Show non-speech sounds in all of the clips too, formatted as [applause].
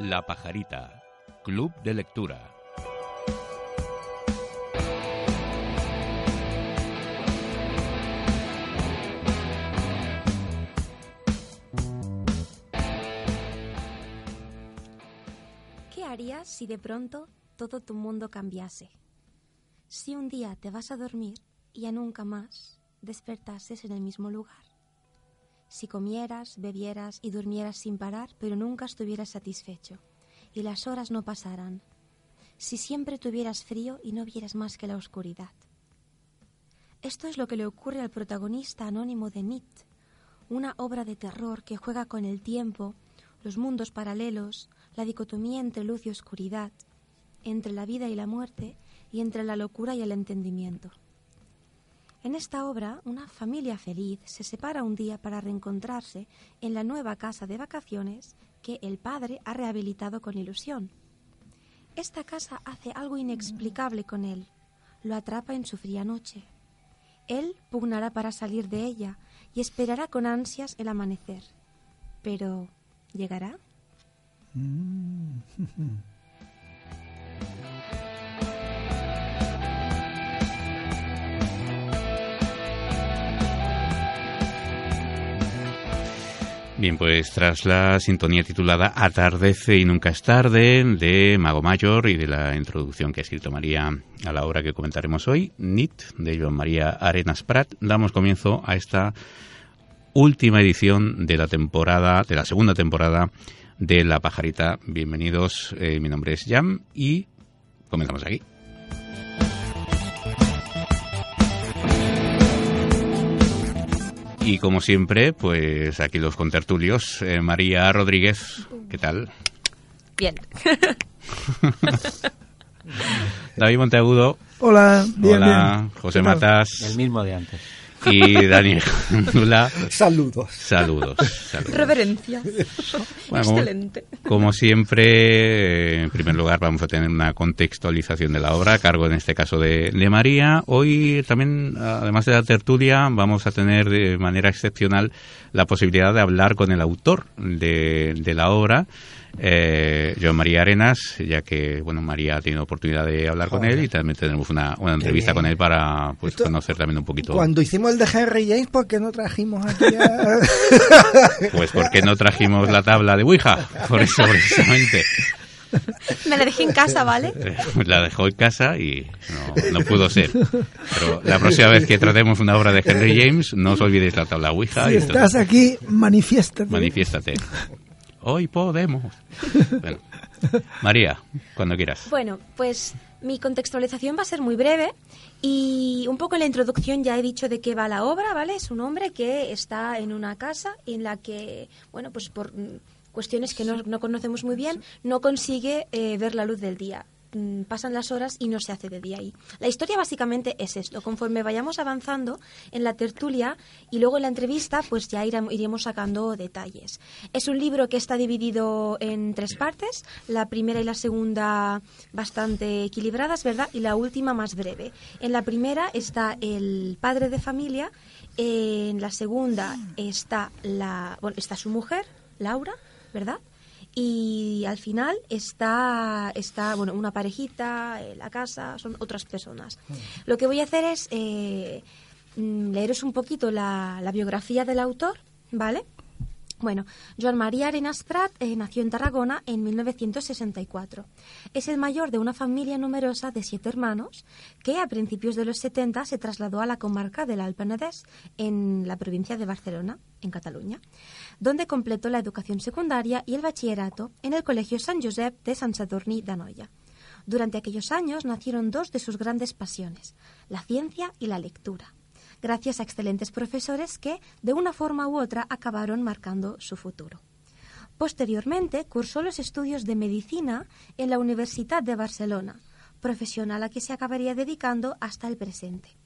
La Pajarita, Club de Lectura. ¿Qué harías si de pronto todo tu mundo cambiase? Si un día te vas a dormir y ya nunca más despertases en el mismo lugar. Si comieras, bebieras y durmieras sin parar, pero nunca estuvieras satisfecho, y las horas no pasaran. Si siempre tuvieras frío y no vieras más que la oscuridad. Esto es lo que le ocurre al protagonista anónimo de Nit, una obra de terror que juega con el tiempo, los mundos paralelos, la dicotomía entre luz y oscuridad, entre la vida y la muerte y entre la locura y el entendimiento. En esta obra, una familia feliz se separa un día para reencontrarse en la nueva casa de vacaciones que el padre ha rehabilitado con ilusión. Esta casa hace algo inexplicable con él. Lo atrapa en su fría noche. Él pugnará para salir de ella y esperará con ansias el amanecer. Pero, ¿llegará? [laughs] Bien, pues tras la sintonía titulada Atardece y nunca es tarde de Mago Mayor y de la introducción que ha escrito María a la obra que comentaremos hoy, NIT, de Joan María Arenas Prat, damos comienzo a esta última edición de la temporada, de la segunda temporada de La Pajarita. Bienvenidos, eh, mi nombre es Jam y comenzamos aquí. Y como siempre, pues aquí los contertulios. Eh, María Rodríguez, ¿qué tal? Bien. [laughs] David Monteagudo. Hola, bien, Hola, bien. José. Matas. El mismo de antes. Y Daniel. Saludos. Saludos. saludos. Reverencia. Bueno, como- Excelente. Como siempre, eh, en primer lugar vamos a tener una contextualización de la obra, a cargo en este caso de, de María. Hoy también, además de la tertulia, vamos a tener de manera excepcional la posibilidad de hablar con el autor de, de la obra, eh, Joan María Arenas, ya que bueno María ha tenido oportunidad de hablar con él y también tenemos una, una entrevista con él para pues, Esto- conocer también un poquito. Cuando hicimos el de Henry James, ¿por qué no trajimos aquí a... [laughs] [laughs] Pues porque no trajimos la tabla de Ouija, por eso precisamente. Me la dejé en casa, ¿vale? Eh, la dejó en casa y no, no pudo ser. Pero la próxima vez que tratemos una obra de Henry James, no os olvidéis la tabla Ouija si y estás aquí, manifiéstate. manifiéstate. Hoy podemos. [laughs] Bueno, María, cuando quieras. Bueno, pues mi contextualización va a ser muy breve y un poco en la introducción ya he dicho de qué va la obra, ¿vale? Es un hombre que está en una casa en la que, bueno, pues por cuestiones que no, no conocemos muy bien, no consigue eh, ver la luz del día. Mm, Pasan las horas y no se hace de día ahí. La historia básicamente es esto. Conforme vayamos avanzando en la tertulia y luego en la entrevista, pues ya irem- iremos sacando detalles. Es un libro que está dividido en tres partes. La primera y la segunda bastante equilibradas, ¿verdad? Y la última más breve. En la primera está el padre de familia. En la segunda está la, bueno, está su mujer, Laura, ¿verdad? Y al final está, está bueno, una parejita, eh, la casa, son otras personas. Lo que voy a hacer es eh, mm, leeros un poquito la, la biografía del autor, ¿vale? Bueno, Joan María Arenas Prat eh, nació en Tarragona en 1964. Es el mayor de una familia numerosa de siete hermanos que a principios de los 70 se trasladó a la comarca del Alt Penedès, en la provincia de Barcelona, en Cataluña, donde completó la educación secundaria y el bachillerato en el Colegio San Josep de Sant Sadurní d'Anoia. Durante aquellos años nacieron dos de sus grandes pasiones, la ciencia y la lectura. Gracias a excelentes profesores que, de una forma u otra, acabaron marcando su futuro. Posteriormente, cursó los estudios de medicina en la Universidad de Barcelona, profesión a la que se acabaría dedicando hasta el presente.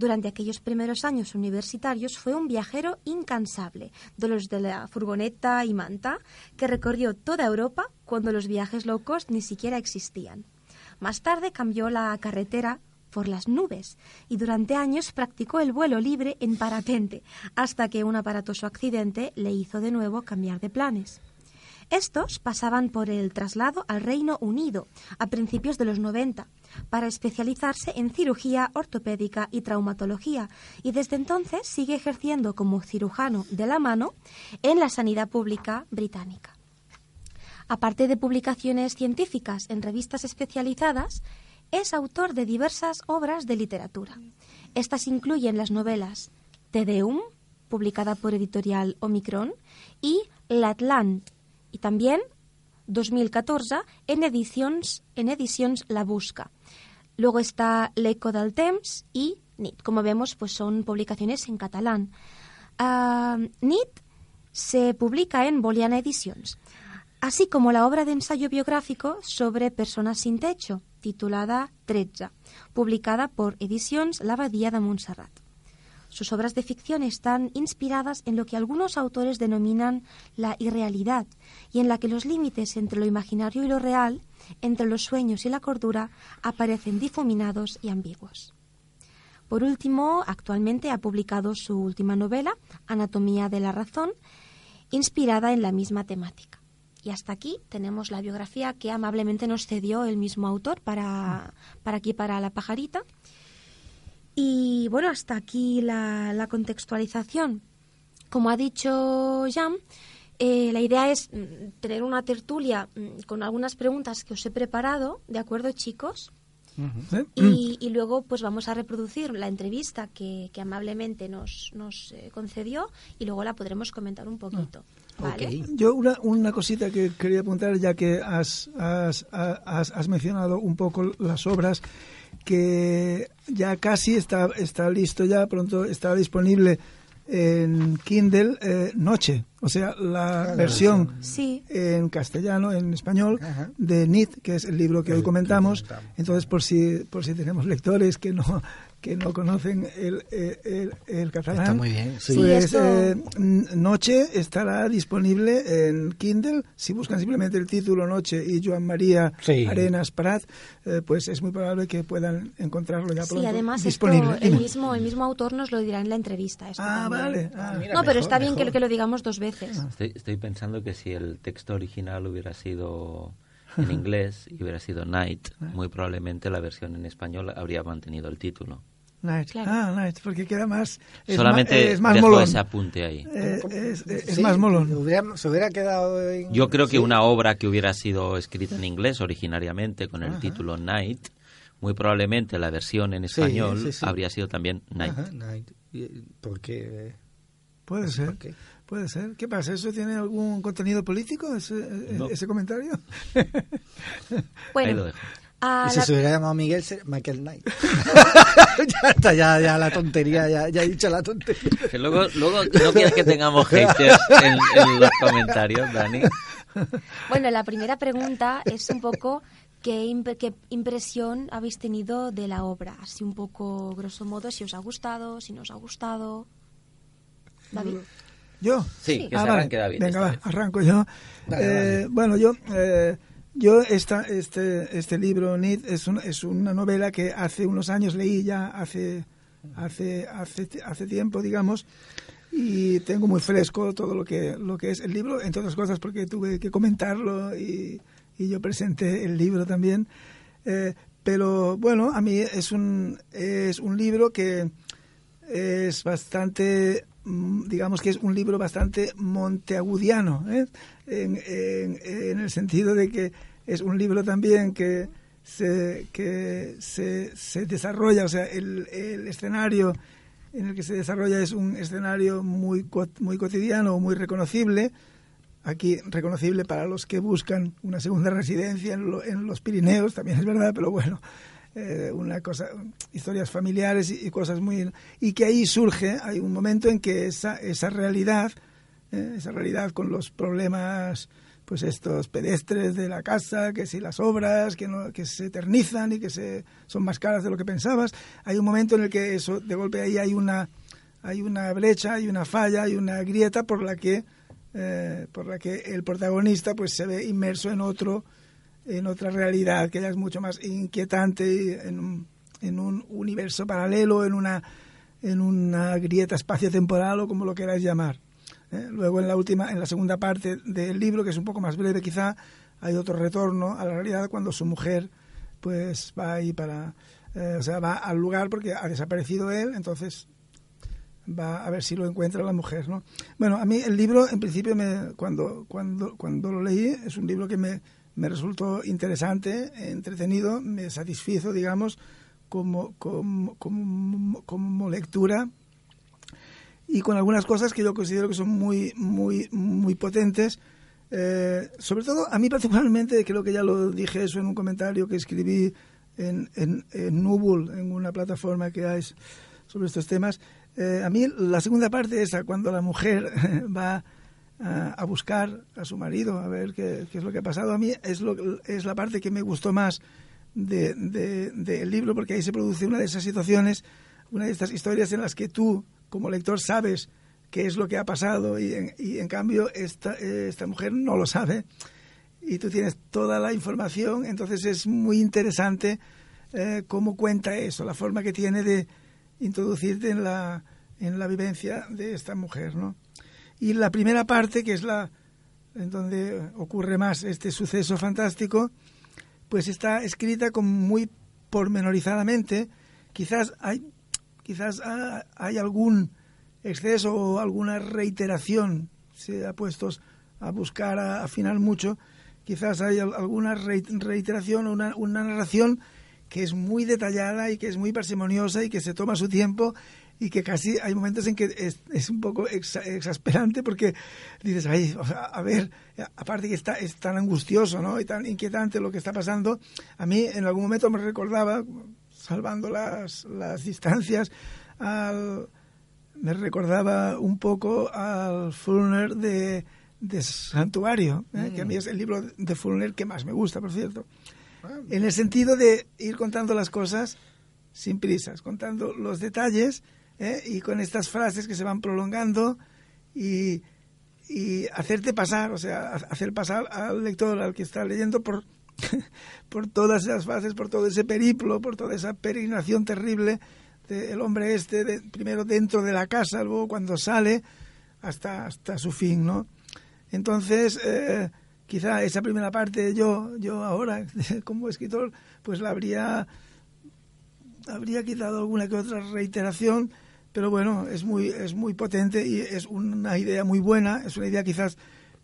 Durante aquellos primeros años universitarios fue un viajero incansable, de los de la furgoneta y manta, que recorrió toda Europa cuando los viajes low cost ni siquiera existían. Más tarde cambió la carretera por las nubes y durante años practicó el vuelo libre en parapente, hasta que un aparatoso accidente le hizo de nuevo cambiar de planes. Estos pasaban por el traslado al Reino Unido a principios de los 90 para especializarse en cirugía ortopédica y traumatología y desde entonces sigue ejerciendo como cirujano de la mano en la sanidad pública británica. Aparte de publicaciones científicas en revistas especializadas, es autor de diversas obras de literatura. Estas incluyen las novelas Tedeum, publicada por editorial Omicron, y L'Atlant, y también 2014 en ediciones, en La Busca. Luego está L'Eco del Temps y NIT. Como vemos, pues son publicaciones en catalán. Uh, NIT se publica en Boliana Editions, así como la obra de ensayo biográfico sobre personas sin techo, titulada Tretja, publicada por Edicions La Badia de Montserrat. Sus obras de ficción están inspiradas en lo que algunos autores denominan la irrealidad y en la que los límites entre lo imaginario y lo real, entre los sueños y la cordura, aparecen difuminados y ambiguos. Por último, actualmente ha publicado su última novela, Anatomía de la Razón, inspirada en la misma temática. Y hasta aquí tenemos la biografía que amablemente nos cedió el mismo autor para, para aquí, para La Pajarita. Y bueno, hasta aquí la, contextualización. Como ha dicho Jan, eh, la idea es mm, tener una tertulia mm, con algunas preguntas que os he preparado, ¿de acuerdo, chicos? [clears throat] y, luego pues vamos a reproducir la entrevista que, amablemente nos, nos eh, concedió y luego la podremos comentar un poquito. Ah, Yo una, una cosita que quería apuntar ya que has, has, has, has mencionado un poco las obras que ya casi está, está listo, ya pronto está disponible en Kindle eh, Noche, o sea, la versión en castellano, en español, de Nit, que es el libro que hoy comentamos. Entonces, por si, por si tenemos lectores que no que no conocen el, el, el, catalán. Está muy bien. Pues eh, Noche estará disponible en Kindle. Si buscan simplemente el título Noche y Joan María Arenas Prat, eh, pues es muy probable que puedan encontrarlo ya pronto. Sí, además disponible. el mismo, el mismo autor nos lo dirá en la entrevista. ah, vale. Ah, no, pero está bien que, que, lo digamos dos veces. Ah. Estoy, estoy pensando que si el texto original hubiera sido en inglés y hubiera sido Night, muy probablemente la versión en español habría mantenido el título. Night. Ah, Night, porque queda más. Solamente es más dejo molón. ese apunte ahí. Eh, es, es más molón. se hubiera quedado en... Yo creo que una obra que hubiera sido escrita en inglés originariamente con el título Night, muy probablemente la versión en español habría sido también Night. Ajá, Night. Porque. Puede ser. Puede ser. ¿Qué pasa? ¿Eso tiene algún contenido político, ese, ese comentario? [laughs] bueno, Ahí lo dejo. y si se hubiera llamado Miguel, Michael Knight. [laughs] [laughs] ya está, ya, ya la tontería, ya, ya he dicho la tontería. Que luego, luego no quieres que tengamos haters en, en los comentarios, Dani. Bueno, la primera pregunta es un poco ¿Qué, ¿Qué, impresión habéis tenido de la obra? Así un poco, grosso modo, si os ha gustado, si no os ha gustado. David. ¿Yo? Sí, que ah, se arranque David. Venga, va, arranco yo. eh, Bueno, yo, eh, yo esta, este, este libro, Nid, es, un, es una novela que hace unos años leí ya, hace, hace, hace, hace tiempo, digamos, y tengo muy fresco todo lo que, lo que es el libro, entre otras cosas porque tuve que comentarlo y, y yo presenté el libro también. Eh, pero bueno, a mí es un, es un libro que es bastante digamos que es un libro bastante monteagudiano, ¿eh? en, el sentido de que es un libro también que se, que se, desarrolla, o sea, el, el, escenario en el que se desarrolla es un escenario muy, muy cotidiano, muy reconocible, aquí reconocible para los que buscan una segunda residencia en, en los Pirineos, también es verdad, pero bueno, eh, una cosa, historias familiares y, cosas muy... Y que ahí surge, hay un momento en que esa, esa realidad, eh, esa realidad con los problemas pues estos pedestres de la casa, que si las obras, que, no, que se eternizan y que se, son más caras de lo que pensabas. Hay un momento en el que eso, de golpe ahí hay una, hay una brecha, hay una falla, hay una grieta por la que, eh, por la que el protagonista pues se ve inmerso en otro, en otra realidad que ya es mucho más inquietante, en un, en un universo paralelo, en una, en una grieta espacio-temporal o como lo queráis llamar. ¿eh? Luego en la última, en la segunda parte del libro, que es un poco más breve quizá, hay otro retorno a la realidad cuando su mujer pues va ahí para, eh, o sea, va al lugar porque ha desaparecido él, entonces va a ver si lo encuentra la mujer, ¿no? Bueno, a mí el libro, en principio, me, cuando, cuando, cuando lo leí, es un libro que me, me resultó interesante, entretenido, me satisfizo, digamos, como, como, como, lectura y con algunas cosas que yo considero que son muy, muy, muy potentes. Eh, sobre todo, a mí particularmente, [laughs] creo que ya lo dije eso en un comentario que escribí en, en, en Nubul, en una plataforma que hay sobre estos temas. Eh, a mí la segunda parte, esa, cuando la mujer [laughs] va a, buscar a su marido, a ver qué, es lo que ha pasado, a mí es, lo, es la parte que me gustó más del de, libro, porque ahí se produce una de esas situaciones, una de estas historias en las que tú como lector sabes qué es lo que ha pasado y en, y en cambio esta, esta mujer no lo sabe y tú tienes toda la información, entonces es muy interesante eh, cómo cuenta eso, la forma que tiene de introducirte en la, en la vivencia de esta mujer, ¿no? Y la primera parte, que es la en donde ocurre más este suceso fantástico, pues está escrita como muy pormenorizadamente. Quizás hay quizás hay algún exceso o alguna reiteración, se ha puesto a buscar, a afinar mucho, quizás hay alguna reiteración o una, una narración que es muy detallada y que es muy parsimoniosa y que se toma su tiempo y que casi hay momentos en que es, es un poco exasperante porque dices, ay, a ver, aparte que está, es tan angustioso ¿no? y tan inquietante lo que está pasando, a mí en algún momento me recordaba, salvando las, las distancias, al, me recordaba un poco al Fulner de, de Santuario, ¿eh? que a mí es el libro de Fulner que más me gusta, por cierto. Ah. En el sentido de ir contando las cosas sin prisas, contando los detalles ¿eh? y con estas frases que se van prolongando y, y hacerte pasar, o sea, hacer pasar al lector, al que está leyendo, por [laughs] por todas esas fases, por todo ese periplo, por toda esa peregrinación terrible del hombre este, de, primero dentro de la casa, luego cuando sale, hasta, hasta su fin, ¿no? Entonces, eh, quizá esa primera parte yo, yo ahora, [laughs] como escritor, pues la habría, habría quitado alguna que otra reiteración, pero bueno, es muy, es muy potente y es una idea muy buena, es una idea quizás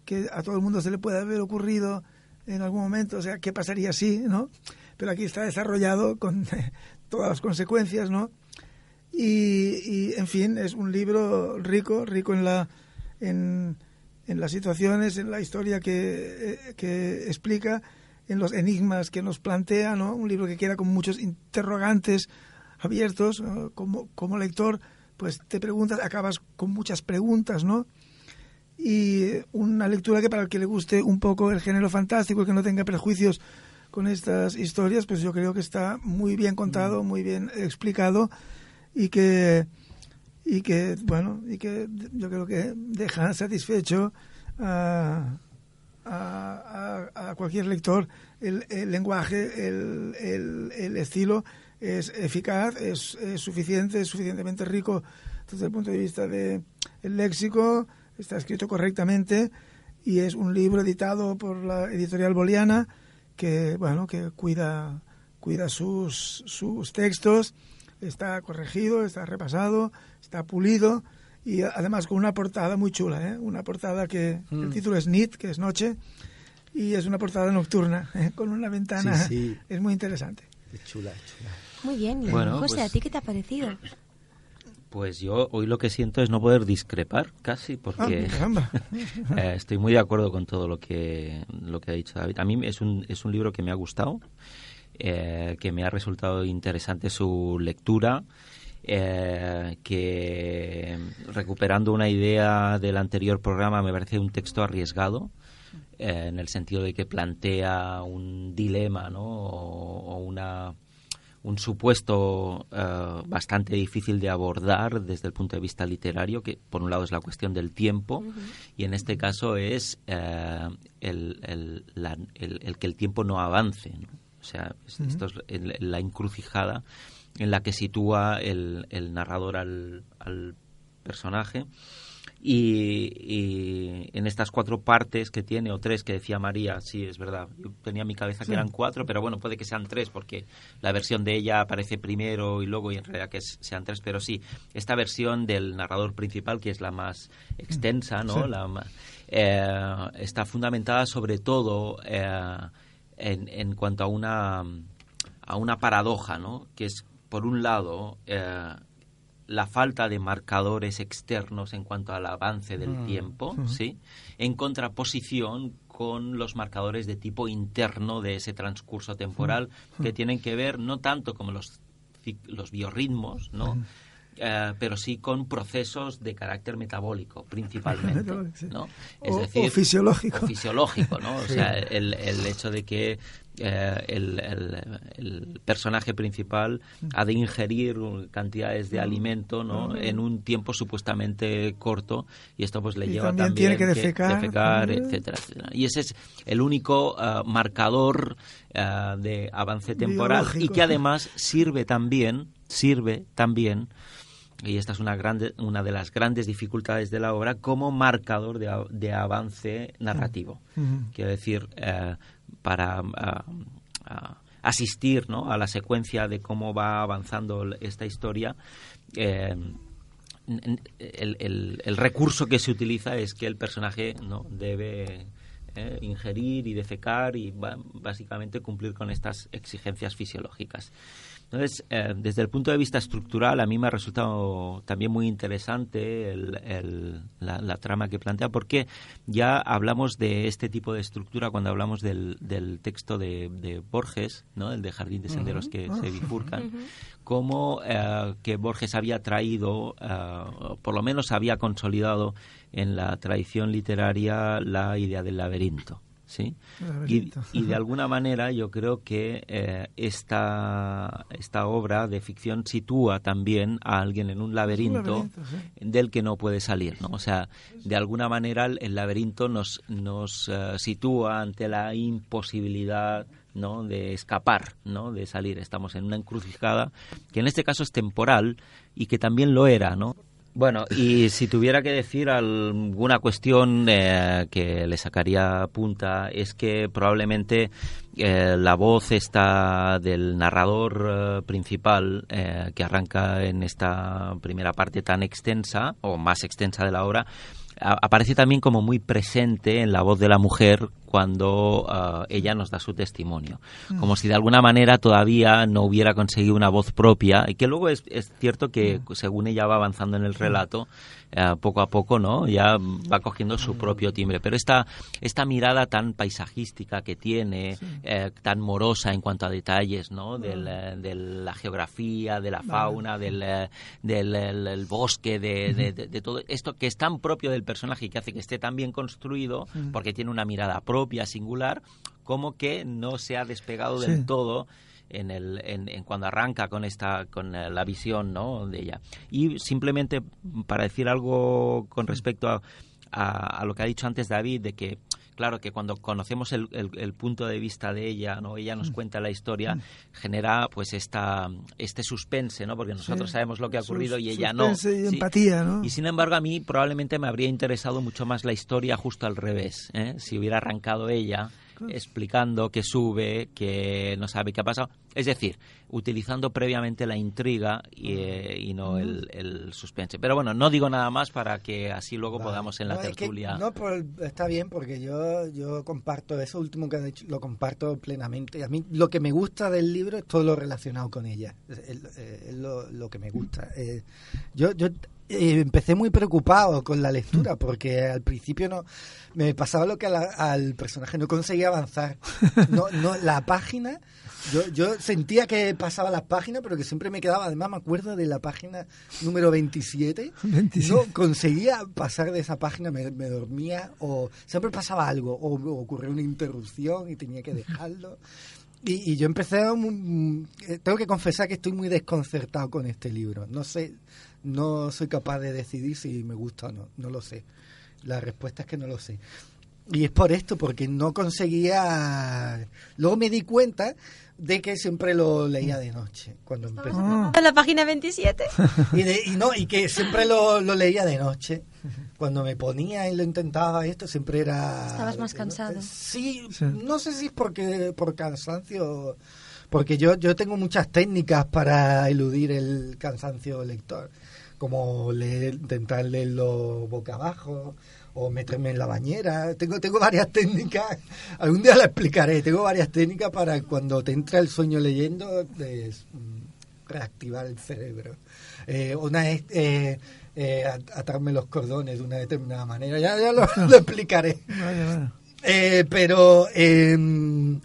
que a todo el mundo se le puede haber ocurrido en algún momento, o sea, ¿qué pasaría si, no? Pero aquí está desarrollado con [laughs] todas las consecuencias, ¿no? Y, en fin, es un libro rico, rico en la en, en las situaciones, en la historia que, eh, que, explica, en los enigmas que nos plantea, ¿no? Un libro que queda con muchos interrogantes abiertos, como, como lector, pues te preguntas, acabas con muchas preguntas, ¿no? y una lectura que para el que le guste un poco el género fantástico y que no tenga prejuicios con estas historias, pues yo creo que está muy bien contado, muy bien explicado y que y que bueno y que yo creo que deja satisfecho a, a, cualquier lector el, el lenguaje, el, el, el, estilo es eficaz, es, es, suficiente, es suficientemente rico desde el punto de vista del el léxico, está escrito correctamente y es un libro editado por la editorial Boliana que bueno que cuida cuida sus, sus textos está corregido está repasado está pulido y además con una portada muy chula ¿eh? una portada que el mm. título es Nit que es noche y es una portada nocturna ¿eh? con una ventana es muy interesante chula chula muy bien bueno, José a pues ti qué te ha parecido pues yo hoy lo que siento es no poder discrepar casi porque ah, [laughs] eh, estoy muy de acuerdo con todo lo que, lo que ha dicho David. A mí es un, es un libro que me ha gustado. eh, que me ha resultado interesante su lectura. Eh, que recuperando una idea del anterior programa me parece un texto arriesgado eh, en el sentido de que plantea un dilema ¿no? o, una un supuesto bastante difícil de abordar desde el punto de vista literario, que por un lado es la cuestión del tiempo y en este caso es el, el, el, que el tiempo no avance. ¿no? O sea, esto es la encrucijada en la que sitúa el, el narrador al, al personaje. Y, en estas cuatro partes que tiene, o tres que decía María, sí, es verdad. Yo tenía en mi cabeza que eran cuatro, pero bueno, puede que sean tres, porque la versión de ella aparece primero y luego, y en realidad que sean tres, pero sí, esta versión del narrador principal, que es la más extensa, ¿no? La, eh, está fundamentada sobre todo. Eh, en, en cuanto a una, a una paradoja, ¿no? que es, por un lado, eh, la falta de marcadores externos en cuanto al avance del mm. tiempo, ¿sí? en contraposición con los marcadores de tipo interno de ese transcurso temporal mm. que tienen que ver no tanto como los, los biorritmos, ¿no? Eh, pero sí con procesos de carácter metabólico, principalmente, [laughs] ¿no? Es o, decir, fisiológico. fisiológico, ¿no? O sea, el, el hecho de que eh, el, el, personaje principal ha de ingerir cantidades de alimento ¿no? en un tiempo supuestamente corto y esto pues le lleva también, tiene que defecar, etcétera, y ese es el único eh, marcador de avance temporal y que además sirve también sirve también y esta es una, grande, una de las grandes dificultades de la obra, como marcador de, avance narrativo. Quiero decir, eh, para asistir ¿no? a la secuencia de cómo va avanzando esta historia, el, el, recurso que se utiliza es que el personaje no debe eh, ingerir y defecar y básicamente cumplir con estas exigencias fisiológicas. Entonces, eh, desde el punto de vista estructural, a mí me ha resultado también muy interesante la, trama que plantea, porque ya hablamos de este tipo de estructura cuando hablamos del, texto de, Borges, ¿no? el de Jardín de Senderos que se bifurcan, como eh, que Borges había traído, uh, por lo menos había consolidado en la tradición literaria la idea del laberinto. ¿Sí? Y, de [laughs] alguna manera yo creo que eh, esta, esta obra de ficción sitúa también a alguien en un laberinto, del que no puede salir, ¿no? O sea, de alguna manera el, laberinto nos, nos eh, sitúa ante la imposibilidad ¿no? de escapar, ¿no? de salir. Estamos en una encrucijada que en este caso es temporal y que también lo era, ¿no? Bueno, y si tuviera que decir alguna cuestión eh, que le sacaría punta es que probablemente eh, la voz está del narrador eh, principal que arranca en esta primera parte tan extensa o más extensa de la obra aparece también como muy presente en la voz de la mujer cuando ah, ella nos da su testimonio. Mm. Como si de alguna manera todavía no hubiera conseguido una voz propia y que luego es, es cierto que mm. según ella va avanzando en el relato, eh, poco a poco, ¿no? Ya va cogiendo su propio timbre. Pero esta, esta mirada tan paisajística que tiene, eh, tan morosa en cuanto a detalles, ¿no? Del, eh, de la geografía, de la fauna, del, del bosque, de, de, todo esto que es tan propio del personaje y que hace que esté tan bien construido, porque tiene una mirada propia, singular, como que no se ha despegado del todo en, el, en, cuando arranca con esta con eh, la visión ¿no? de ella y simplemente para decir algo con respecto a, a, lo que ha dicho antes David de que claro que cuando conocemos el, el, punto de vista de ella no ella nos mm. cuenta la historia mm. genera pues esta este suspense no porque nosotros sabemos lo que ha ocurrido y ella no y empatía no y sin embargo a mí probablemente me habría interesado mucho más la historia justo al revés ¿eh? si hubiera arrancado ella explicando que sube, que no sabe qué ha pasado. Es decir, utilizando previamente la intriga y, eh, no el, suspense. Pero bueno, no digo nada más para que así luego podamos en la tertulia. no, pues está bien, porque yo, yo comparto eso último que has dicho, lo comparto plenamente. A mí lo que me gusta del libro es todo lo relacionado con ella. Es, lo, que me gusta. Eh, yo, yo eh, empecé muy preocupado con la lectura porque al principio no me pasaba lo que al personaje no conseguía avanzar. No, no, la página, yo, yo sentía que pasaba las páginas, pero que siempre me quedaba. Además, me acuerdo de la página número 27. [laughs] No conseguía pasar de esa página, me, dormía o siempre pasaba algo o, o ocurrió una interrupción y tenía que dejarlo. Y, yo empecé a... Eh, tengo que confesar que estoy muy desconcertado con este libro. No sé, no soy capaz de decidir si me gusta o no. No lo sé. La respuesta es que no lo sé. Y es por esto, porque no conseguía... Luego me di cuenta de que siempre lo leía de noche cuando empecé. Ah. ¿En la página 27? Y, y, no, y que siempre lo, lo, leía de noche. Cuando me ponía y lo intentaba, esto siempre era... Estabas más cansado. Sí, no sé si es porque por cansancio, porque yo, yo tengo muchas técnicas para eludir el cansancio lector, como leer, intentar leerlo boca abajo o meterme en la bañera. Tengo, tengo varias técnicas, [laughs] algún día la explicaré, tengo varias técnicas para cuando te entra el sueño leyendo, de, mm, reactivar el cerebro. Eh, una es eh, eh, atarme los cordones de una determinada manera, ya, ya lo, [laughs] explicaré. pero em,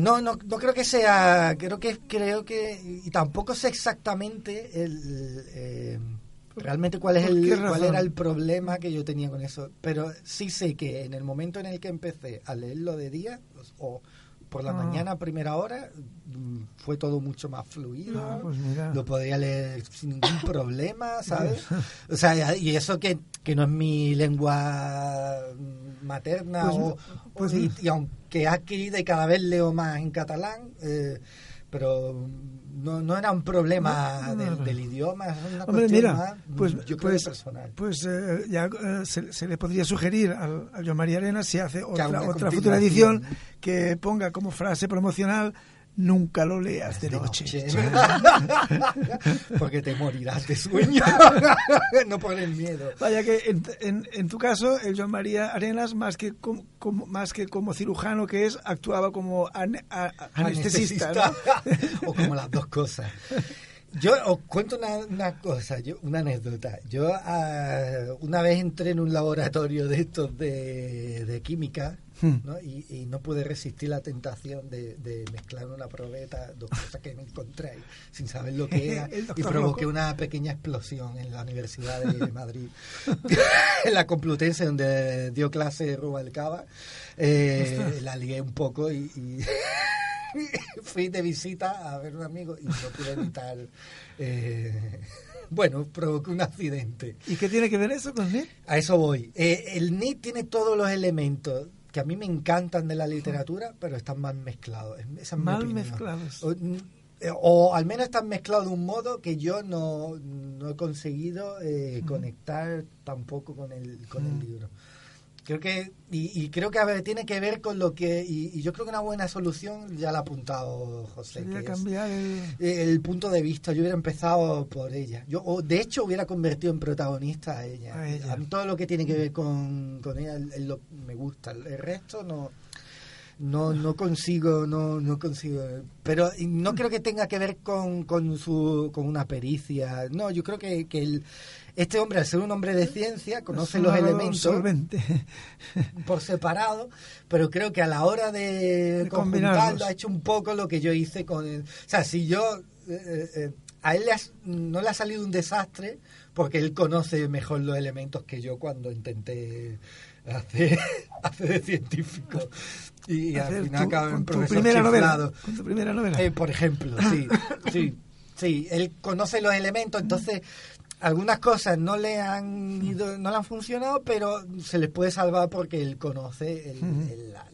no, no, no creo que sea, creo que, creo que, y tampoco sé exactamente el realmente cuál es el cuál era el problema que yo tenía con eso pero sí sé que en el momento en el que empecé a leerlo de día pues, o por la ah. mañana a primera hora mm, fue todo mucho más fluido. Ah, pues lo podía leer sin ningún problema [laughs] sabes o sea y eso que, que no es mi lengua materna pues o, pues y, aunque aquí de cada vez leo más en catalán eh, pero no, no era un problema del, idioma, era una Hombre, mira, pues, pues, personal. Pues eh, ya eh, se, le podría sugerir al, a Joan María Arena si hace otra, otra futura edición que ponga como frase promocional nunca lo leas de, noche. [laughs] Porque te morirás de sueño. [laughs] no por el miedo. Vaya que en, en, tu caso, el Joan María Arenas, más que como, más que como cirujano que es, actuaba como anestesista. [laughs] o como las dos cosas. Yo os cuento una, una cosa, yo, una anécdota. Yo uh, una vez entré en un laboratorio de estos de, de química Hmm. ¿no? Y, no pude resistir la tentación de, mezclar una probeta, dos cosas que me encontré sin saber lo que era, [laughs] y provoqué una pequeña explosión en la Universidad de [laughs] Madrid, [laughs] en la Complutense, donde dio clase Rubalcaba. Eh, la lié un poco y, [laughs] fui de visita a ver a un amigo y no pude evitar. Eh, [laughs] bueno, provocó un accidente. ¿Y qué tiene que ver eso con NIT? A eso voy. Eh, el NIT tiene todos los elementos que a mí me encantan de la literatura, pero están mal mezclados. mal mezclados. Eh, o, al menos están mezclados de un modo que yo no, he conseguido eh, conectar tampoco con el, con el libro. Creo que, y, creo que a ver, tiene que ver con lo que, y, yo creo que una buena solución ya la ha apuntado José. Que cambiar el... el... punto de vista, yo hubiera empezado por ella. Yo, o de hecho, hubiera convertido en protagonista a ella. A, mí todo lo que tiene que ver con, con ella me gusta. El resto no no no consigo no no consigo. Pero no creo que tenga que ver con, con su con una pericia. No yo creo que, que el, este hombre, al ser un hombre de ciencia, conoce los elementos por separado, pero creo que a la hora de, conjuntarlo ha hecho un poco lo que yo hice con él. O sea, si yo... Eh, eh, eh, a él no le ha salido un desastre porque él conoce mejor los elementos que yo cuando intenté hacer, [laughs] hacer de científico y al final acaba en profesor primera novela, con tu primera novela. por ejemplo, [laughs] sí, sí, sí, él conoce los elementos, entonces algunas cosas no le han ido, no le han funcionado, pero se les puede salvar porque él conoce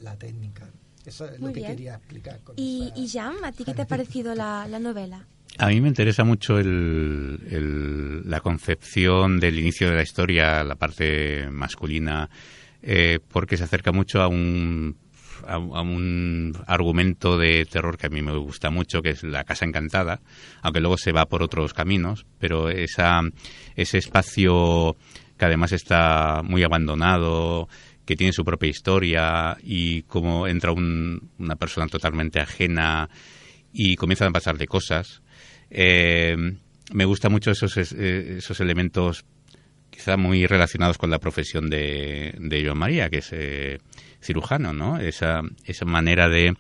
la, técnica. Eso es lo que quería explicar. y, y Jan, ¿a ti qué te ha parecido la, novela? A mí me interesa mucho el, la concepción del inicio de la historia, la parte masculina, eh, porque se acerca mucho a un a, un argumento de terror que a mí me gusta mucho, que es La Casa Encantada, aunque luego se va por otros caminos, pero esa, ese espacio que además está muy abandonado, que tiene su propia historia y como entra una persona totalmente ajena y comienzan a pasarle cosas. Eh, me gusta mucho esos, eh, esos elementos quizá muy relacionados con la profesión de, de Joan María, que es eh, cirujano, ¿no? Esa, esa manera de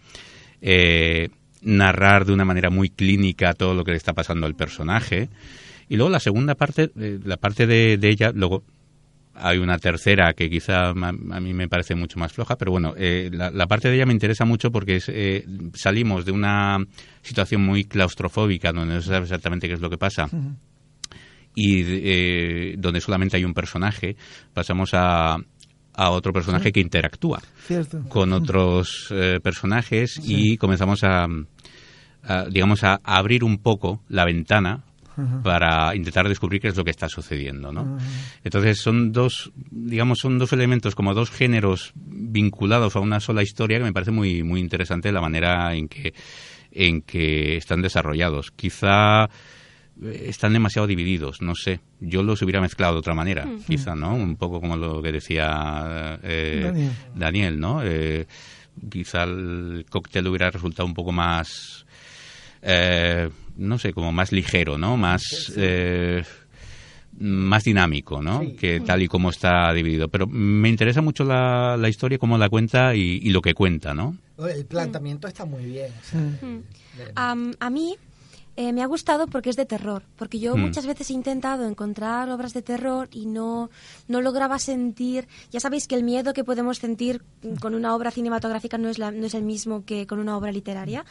eh, narrar de una manera muy clínica todo lo que le está pasando al personaje. Y luego la segunda parte, la parte de, ella, luego hay una tercera que quizá a, mí me parece mucho más floja, pero bueno, la, parte de ella me interesa mucho porque salimos de una situación muy claustrofóbica donde no se sabe exactamente qué es lo que pasa y eh, donde solamente hay un personaje, pasamos a, a otro personaje que interactúa con otros eh, personajes y comenzamos a, digamos, a, abrir un poco la ventana para intentar descubrir qué es lo que está sucediendo, ¿no? Entonces son dos, digamos, son dos elementos como dos géneros vinculados a una sola historia que me parece muy muy interesante la manera en que en que están desarrollados. Quizá están demasiado divididos, no sé. Yo los hubiera mezclado de otra manera, quizá, ¿no? Un poco como lo que decía eh, Daniel. ¿no? Eh, quizá el cóctel hubiera resultado un poco más, eh, no sé, como más ligero, ¿no? Más... más dinámico, ¿no? Que tal y como está dividido. Pero me interesa mucho la, la historia, cómo la cuenta y, lo que cuenta, ¿no? El planteamiento está muy bien. a mí eh, me ha gustado porque es de terror, porque yo mm. muchas veces he intentado encontrar obras de terror y no, no lograba sentir, ya sabéis que el miedo que podemos sentir con una obra cinematográfica no es, la, no es el mismo que con una obra literaria,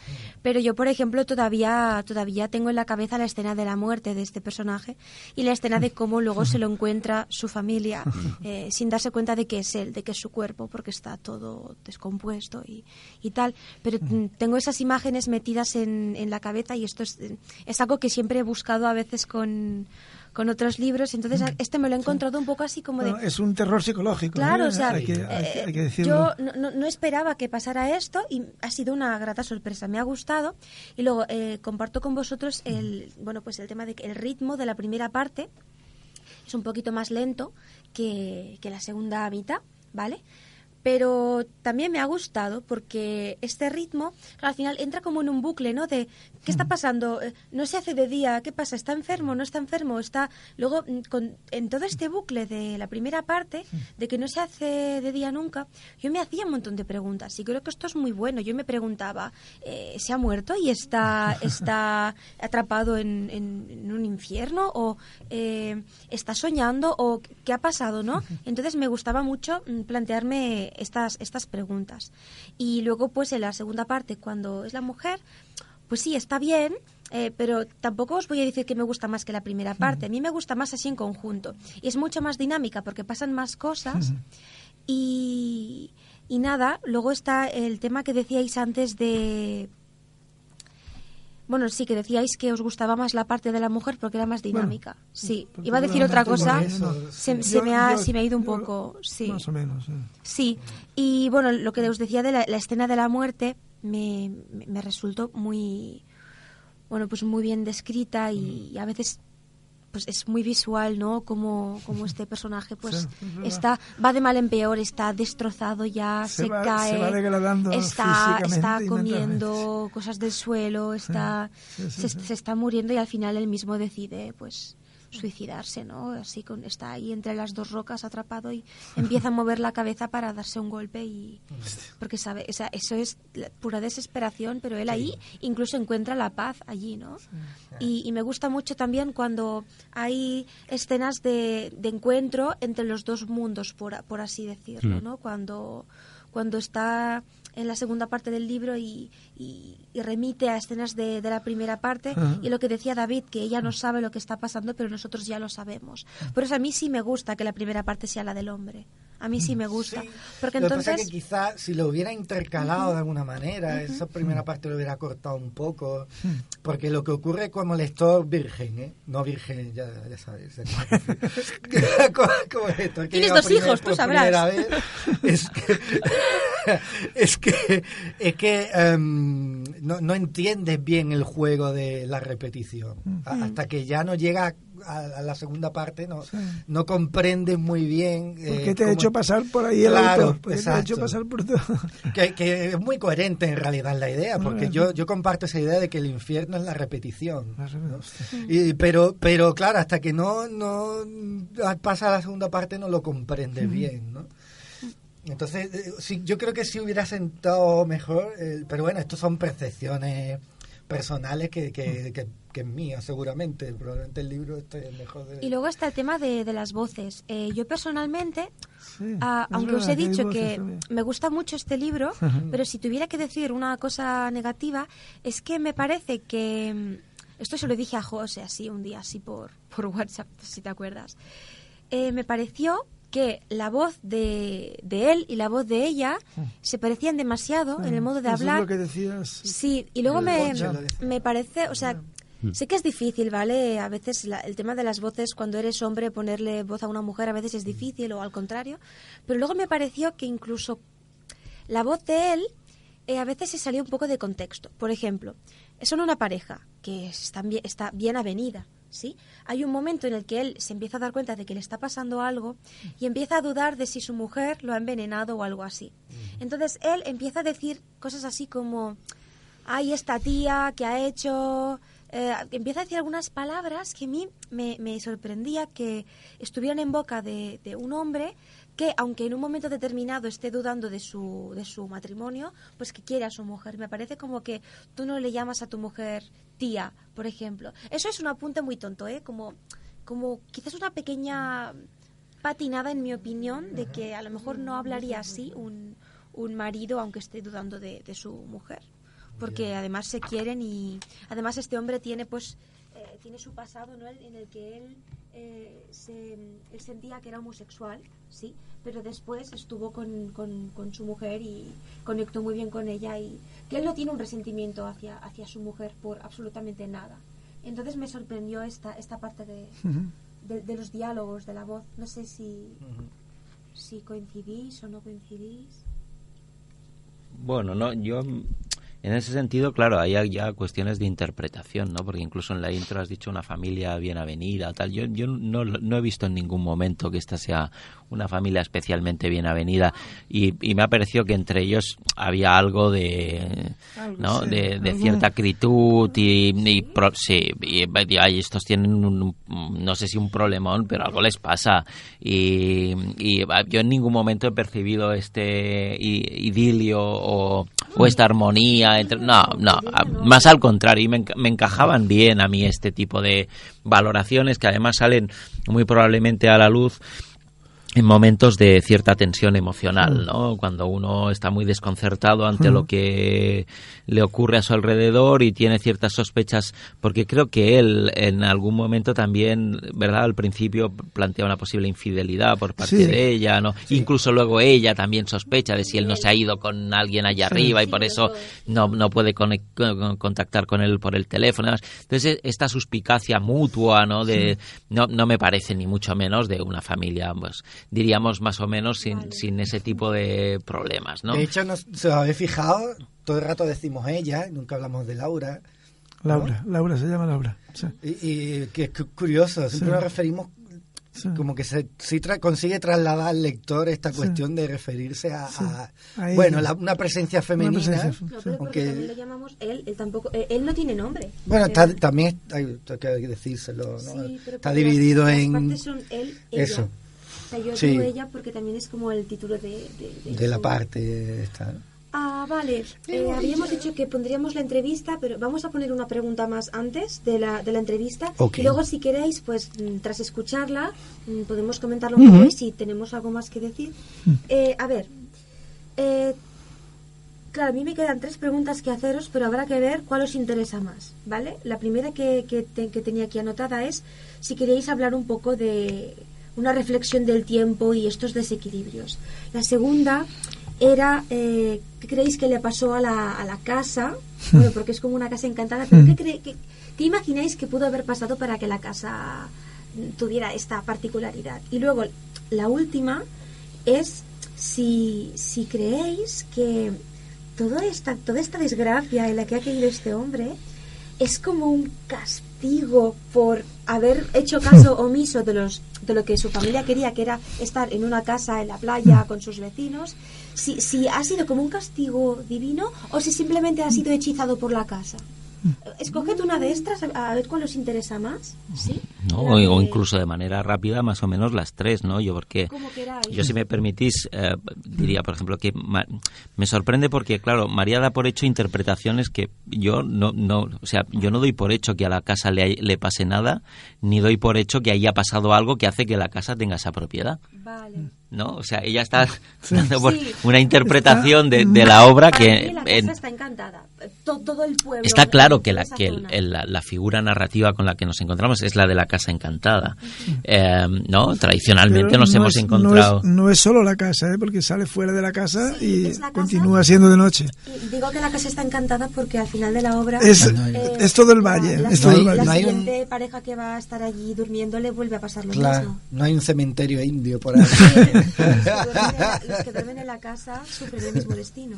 pero yo, por ejemplo, todavía, todavía tengo en la cabeza la escena de la muerte de este personaje y la escena de cómo luego se lo encuentra su familia [laughs] eh, sin darse cuenta de que es él, de que es su cuerpo, porque está todo descompuesto y, y tal, pero tengo esas imágenes metidas en, en la cabeza y esto es es algo que siempre he buscado a veces con, con otros libros. Entonces, este me lo he encontrado un poco así como de... es un terror psicológico. Claro, o sea, eh, yo no, esperaba que pasara esto y ha sido una grata sorpresa. Me ha gustado. Y luego eh, comparto con vosotros el, bueno, pues el tema de que el ritmo de la primera parte es un poquito más lento que, que la segunda mitad, ¿vale? pero también me ha gustado porque este ritmo al final entra como en un bucle, ¿no? De qué está pasando, eh, no se hace de día, qué pasa, está enfermo, no está enfermo, está luego mm, con, en todo este bucle de la primera parte de que no se hace de día nunca, yo me hacía un montón de preguntas y creo que esto es muy bueno. Yo me preguntaba, eh, ¿se ha muerto y está [laughs] está atrapado en, en, un infierno o eh, está soñando o qué ha pasado, ¿no? Entonces me gustaba mucho mm, plantearme estas, estas preguntas. Y luego, pues en la segunda parte, cuando es la mujer, pues sí, está bien, eh, pero tampoco os voy a decir que me gusta más que la primera parte. A mí me gusta más así en conjunto. Y es mucho más dinámica porque pasan más cosas. y, y nada, luego está el tema que decíais antes de bueno, sí, que decíais que os gustaba más la parte de la mujer porque era más dinámica. sí, iba a decir otra cosa, se, me ha, ido un poco. Sí. Más o menos. Sí, y bueno, lo que os decía de la, escena de la muerte me, me, resultó muy, bueno, pues muy bien descrita y a veces pues es muy visual, ¿no? Como, como este personaje pues está va de mal en peor, está destrozado ya, se, cae, está, está comiendo cosas del suelo, está se, se, está muriendo y al final él mismo decide pues suicidarse, ¿no? Así con, está ahí entre las dos rocas atrapado y empieza a mover la cabeza para darse un golpe y porque sabe, o sea, eso es pura desesperación, pero él ahí incluso encuentra la paz allí, ¿no? Y, me gusta mucho también cuando hay escenas de, de encuentro entre los dos mundos, por, por así decirlo. ¿no? Cuando cuando está en la segunda parte del libro y, remite a escenas de, la primera parte y lo que decía David, que ella no sabe lo que está pasando, pero nosotros ya lo sabemos. Por eso a mí sí me gusta que la primera parte sea la del hombre. A mí sí me gusta. Porque lo entonces... que pasa es que quizá si lo hubiera intercalado de alguna manera, esa primera parte lo hubiera cortado un poco, porque lo que ocurre como lector virgen, ¿eh? no virgen, ya, ya sabes, [laughs] como, lector, Tienes dos hijos, tú sabrás. es que, [laughs] es que, es que em, no, no entiendes bien el juego de la repetición, hasta que ya no llega a, la segunda parte no, no comprendes muy bien. Eh, ¿Por qué te ha hecho pasar por ahí el autor? ¿Por te ha hecho pasar por todo? [laughs] que, es muy coherente en realidad la idea, porque yo, yo comparto esa idea de que el infierno es la repetición. Y, pero, pero claro, hasta que no, no pasa a la segunda parte no lo comprendes bien, ¿no? Entonces, eh, sí, yo creo que sí hubiera sentado mejor, eh, pero bueno, estos son percepciones personales que, que, que, que mías, seguramente. Probablemente el libro esté mejor. Y luego está el tema de, de las voces. Eh, yo personalmente, ah, aunque os he dicho que me gusta mucho este libro, [laughs] pero si tuviera que decir una cosa negativa, es que me parece que. Mm, esto se lo dije a José así un día, así por, [laughs] por WhatsApp, si te acuerdas. me pareció que la voz de, de, él y la voz de ella mm. se parecían demasiado en el mm. modo de hablar. Es lo que decías. Sí, y luego me, me parece, o sea, mm. sé que es difícil, ¿vale? A veces el tema de las voces, cuando eres hombre, ponerle voz a una mujer a veces es difícil o al contrario, pero luego me pareció que incluso la voz de él eh, a veces se salió un poco de contexto. Por ejemplo, son una pareja que está bien, está bien avenida ¿sí? Hay un momento en el que él se empieza a dar cuenta de que le está pasando algo y empieza a dudar de si su mujer lo ha envenenado o algo así. Entonces él empieza a decir cosas así como, ay, esta tía que ha hecho... Eh, empieza a decir algunas palabras que a mí me, me sorprendía que estuvieran en boca de, de un hombre que aunque en un momento determinado esté dudando de su, de su matrimonio, pues que quiere a su mujer. Me parece como que tú no le llamas a tu mujer tía, por ejemplo. Eso es un apunte muy tonto, ¿eh? Como, como quizás una pequeña patinada, en mi opinión, de que a lo mejor no hablaría así un, un marido aunque esté dudando de, de su mujer. Porque además se quieren y además este hombre tiene pues eh, tiene su pasado ¿no? en el que él, eh, se, él sentía que era homosexual, sí, pero después estuvo con, con, su mujer y conectó muy bien con ella y que él no tiene un resentimiento hacia, hacia su mujer por absolutamente nada. Entonces me sorprendió esta, esta parte de, de, los diálogos, de la voz. No sé si, si coincidís o no coincidís. Bueno, no, yo en ese sentido, claro, hay ya cuestiones de interpretación, ¿no? Porque incluso en la intro has dicho una familia bien avenida, tal. Yo, yo no, no he visto en ningún momento que esta sea una familia especialmente bien avenida y, y me ha parecido que entre ellos había algo de, ¿no? de, cierta acritud y, y, sí, y, estos tienen un, no sé si un problemón, pero algo les pasa y, y yo en ningún momento he percibido este idilio o, o esta armonía no, no, más al contrario, y me, me encajaban bien a mí este tipo de valoraciones que además salen muy probablemente a la luz en momentos de cierta tensión emocional, ¿no? Cuando uno está muy desconcertado ante lo que le ocurre a su alrededor y tiene ciertas sospechas, porque creo que él en algún momento también, ¿verdad? Al principio plantea una posible infidelidad por parte de ella, ¿no? Incluso luego ella también sospecha de si él no se ha ido con alguien allá arriba y por eso no, no puede contactar con él por el teléfono. Entonces, esta suspicacia mutua, ¿no? De, no, no me parece ni mucho menos de una familia, pues, diríamos más o menos sin, sin ese tipo de problemas, ¿no? De hecho, nos, se habéis fijado, todo el rato decimos ella, nunca hablamos de Laura. Laura, Laura, se llama Laura. Y, que es curioso, siempre nos referimos como que se consigue trasladar al lector esta cuestión de referirse a, bueno una presencia femenina aunque le llamamos él él tampoco él no tiene nombre. Bueno también hay, que decírselo ¿no? está dividido en son él, eso yo digo ella porque también es como el título de... De, la parte esta. Ah, vale. Eh, habíamos dicho que pondríamos la entrevista, pero vamos a poner una pregunta más antes de la, de la entrevista. Y luego, si queréis, pues mm, tras escucharla, mm, podemos comentarlo uh y si tenemos algo más que decir. Eh, a ver, eh, claro, a mí me quedan tres preguntas que haceros, pero habrá que ver cuál os interesa más, ¿vale? La primera que, que, que tenía aquí anotada es si queréis hablar un poco de una reflexión del tiempo y estos desequilibrios. La segunda era, eh, ¿qué creéis que le pasó a la, a la casa? [laughs] Bueno, porque es como una casa encantada, pero [laughs] ¿qué, qué, imagináis que pudo haber pasado para que la casa tuviera esta particularidad? Y luego, la última es si, si creéis que toda esta, toda esta desgracia en la que ha caído este hombre es como un caspo castigo por haber hecho caso omiso de los de lo que su familia quería, que era estar en una casa en la playa con sus vecinos, si, si ha sido como un castigo divino o si simplemente ha sido hechizado por la casa. Escoged una de estas a ver cuál os interesa más, ¿sí? o, incluso de manera rápida, más o menos las tres, ¿no? Yo porque yo si me permitís eh, diría, por ejemplo, que me sorprende porque claro, María da por hecho interpretaciones que yo no no, o sea, yo no doy por hecho que a la casa le, le pase nada, ni doy por hecho que haya pasado algo que hace que la casa tenga esa propiedad. Vale. ¿No? O sea, ella está [laughs] dando una interpretación de, la obra que... la casa está encantada. Todo, el pueblo... Está claro que, la, que la, figura narrativa con la que nos encontramos es la de la casa encantada, eh, ¿no? Tradicionalmente nos hemos encontrado... No es, solo la casa, ¿eh? porque sale fuera de la casa y continúa siendo de noche. Digo que la casa está encantada porque al final de la obra... Es, eh, todo el valle. La, es La siguiente pareja que va a estar allí durmiendo le vuelve a pasar lo mismo. No hay un cementerio indio por [laughs] ahí. [laughs] los que duermen en la casa sufren el mismo destino.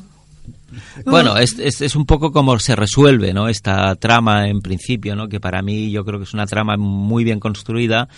Bueno, es, es, un poco como se resuelve ¿no? esta trama en principio, ¿no? que para mí yo creo que es una trama muy bien construida,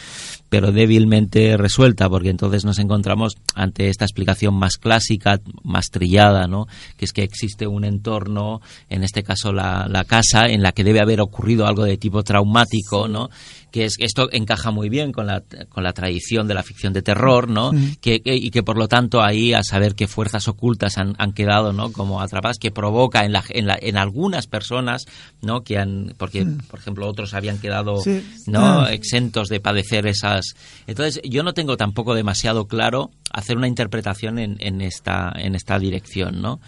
pero débilmente resuelta, porque entonces nos encontramos ante esta explicación más clásica, más trillada, ¿no? que es que existe un entorno, en este caso la, la casa, en la que debe haber ocurrido algo de tipo traumático, ¿no? que es esto encaja muy bien con la, con la tradición de la ficción de terror, ¿no? Que, y que por lo tanto ahí a saber qué fuerzas ocultas han, han quedado, ¿no? Como atrapadas, que provoca en, la, en, la, en algunas personas, ¿no? Que han, porque por ejemplo otros habían quedado, ¿no? Ah. Exentos de padecer esas. Entonces yo no tengo tampoco demasiado claro hacer una interpretación en, en esta en esta dirección, ¿no?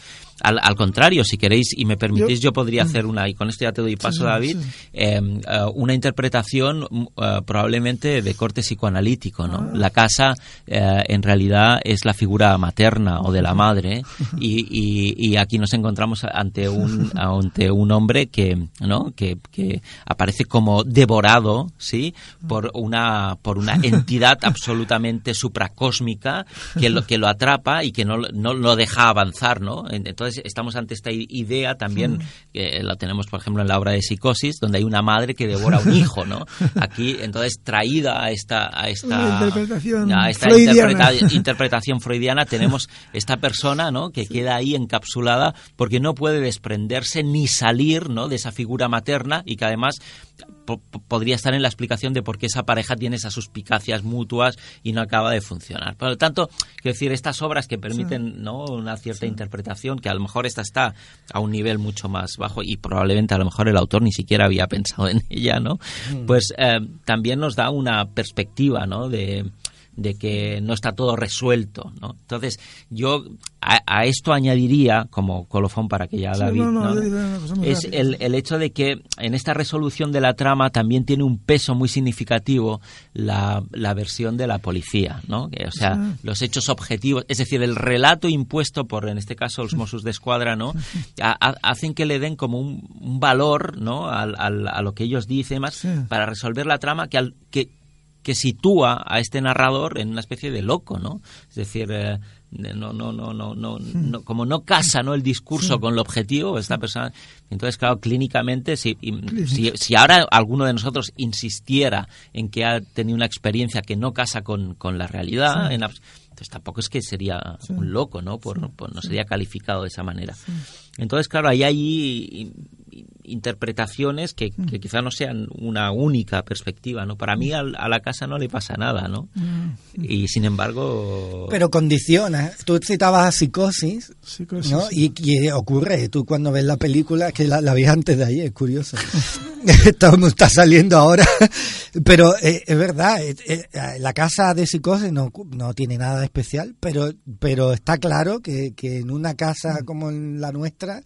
Al, al, contrario, si queréis y me permitís, yo, podría hacer una, y con esto ya te doy paso, David, em, eh, una interpretación mm, eh, probablemente de corte psicoanalítico. ¿no? Ah. La casa eh, en realidad es la figura materna o de la madre y, y, y, aquí nos encontramos ante un, ante un hombre que, ¿no? que, que aparece como devorado ¿sí? por, una, por una entidad absolutamente supracósmica que lo, que lo atrapa y que no, no lo deja avanzar. ¿no? Entonces, estamos ante esta idea también, que la tenemos por ejemplo en la obra de Psicosis, donde hay una madre que devora a un hijo, ¿no? [laughs] Aquí, entonces, traída a esta, a esta, interpretación, a esta freudiana. interpretación freudiana, tenemos esta persona, ¿no? Que queda ahí encapsulada porque no puede desprenderse ni salir, ¿no? De esa figura materna y que además podría estar en la explicación de por qué esa pareja tiene esas suspicacias mutuas y no acaba de funcionar. Por lo tanto, quiero decir, estas obras que permiten ¿no? una cierta interpretación, que a lo mejor esta está a un nivel mucho más bajo y probablemente a lo mejor el autor ni siquiera había pensado en ella, ¿no? Mm. Pues eh, también nos da una perspectiva, ¿no? De, de que no está todo resuelto. ¿no? Entonces, yo a, esto añadiría, como colofón para que ya David, es el, el, hecho de que en esta resolución de la trama también tiene un peso muy significativo la, la versión de la policía, ¿no? Que, o sea, los hechos objetivos, es decir, el relato impuesto por, en este caso, los Mossos de Escuadra, ¿no? [laughs] hacen que le den como un, un valor, ¿no? A, a, lo que ellos dicen más para resolver la trama que, al, que, que sitúa a este narrador en una especie de loco, ¿no? Es decir, eh, no, no, no, no, no, como no casa, ¿no? El discurso con el objetivo, esta persona. Entonces, claro, clínicamente, si, si, si, ahora alguno de nosotros insistiera en que ha tenido una experiencia que no casa con, con la realidad, entonces tampoco es que sería un loco, ¿no? Por, no sería calificado de esa manera. Entonces, claro, ahí hay interpretaciones que, que, quizá no sean una única perspectiva, ¿no? Para mí a, la casa no le pasa nada, ¿no? Mm. Y sin embargo... Pero condiciona. Tú citabas psicosis, ¿no? Y, ocurre, tú cuando ves la película, que la, vi antes de ayer, es curioso. [laughs] [laughs] está, está saliendo ahora. [laughs] pero eh, es verdad, eh, eh, la casa de psicosis no, no tiene nada especial, pero, pero está claro que, que en una casa mm. como la nuestra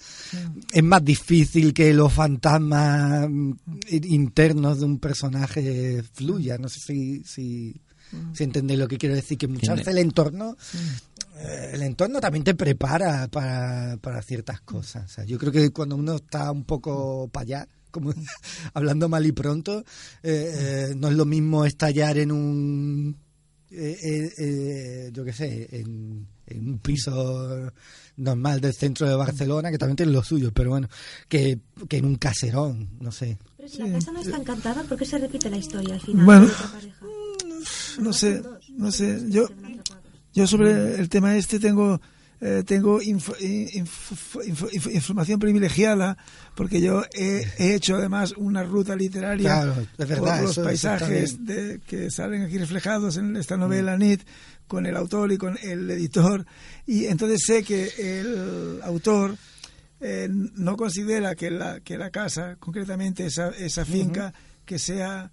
es más difícil que los fantasmas internos de un personaje fluya. No sé si, si, mm. si entendéis lo que quiero decir, que muchas veces el entorno... Eh, el entorno también te prepara para, para ciertas cosas. yo creo que cuando uno está un poco para allá, como [laughs] hablando mal y pronto, eh, eh, no es lo mismo estallar en un, yo qué sé, en, en, un piso normal del centro de Barcelona, que también tiene lo suyo, pero bueno, que, que en un caserón, no sé. Pero si la casa no está encantada, ¿por qué se repite la historia al final? Bueno, no sé, no sé. Yo, yo sobre el tema este tengo eh, tengo información privilegiada porque yo he, hecho además una ruta literaria por los paisajes que salen aquí reflejados en esta novela mm. NIT con el autor y con el editor. Y entonces sé que el autor eh, no considera que la, que la casa, concretamente esa, esa finca, que sea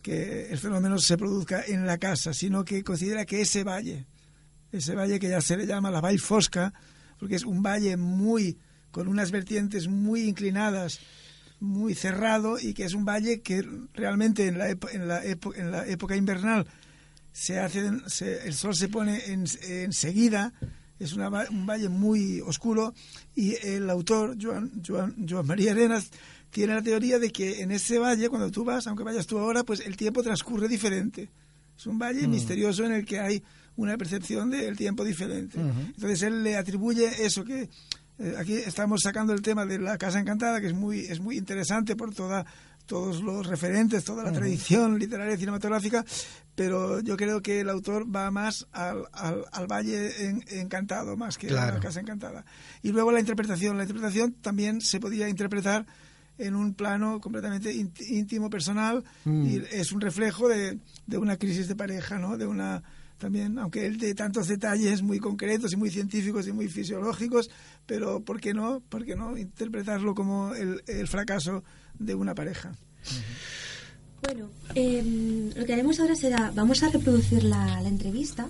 que el fenómeno se produzca en la casa, sino que considera que ese valle, ese valle que ya se le llama la Valle Fosca, porque es un valle muy con unas vertientes muy inclinadas, muy cerrado y que es un valle que realmente en la, en la, en la época invernal se hace el sol se pone enseguida es un valle muy oscuro y el autor Joan, Joan, Joan María Arenas tiene la teoría de que en ese valle cuando tú vas aunque vayas tú ahora pues el tiempo transcurre diferente es un valle mm. misterioso en el que hay una percepción del tiempo diferente. Entonces él le atribuye eso que eh, aquí estamos sacando el tema de la casa encantada que es muy es muy interesante por toda todos los referentes, toda la tradición literaria y cinematográfica, pero yo creo que el autor va más al, al, Valle Encantado, más que a la Casa Encantada. Y luego la interpretación. La interpretación también se podía interpretar en un plano completamente íntimo, personal, mm. y es un reflejo de, de, una crisis de pareja, ¿no? De una también, aunque él de tantos detalles muy concretos y muy científicos y muy fisiológicos, pero ¿por qué no? ¿Por qué no interpretarlo como el, el fracaso de una pareja? Bueno, em, lo que haremos ahora será, vamos a reproducir la, la entrevista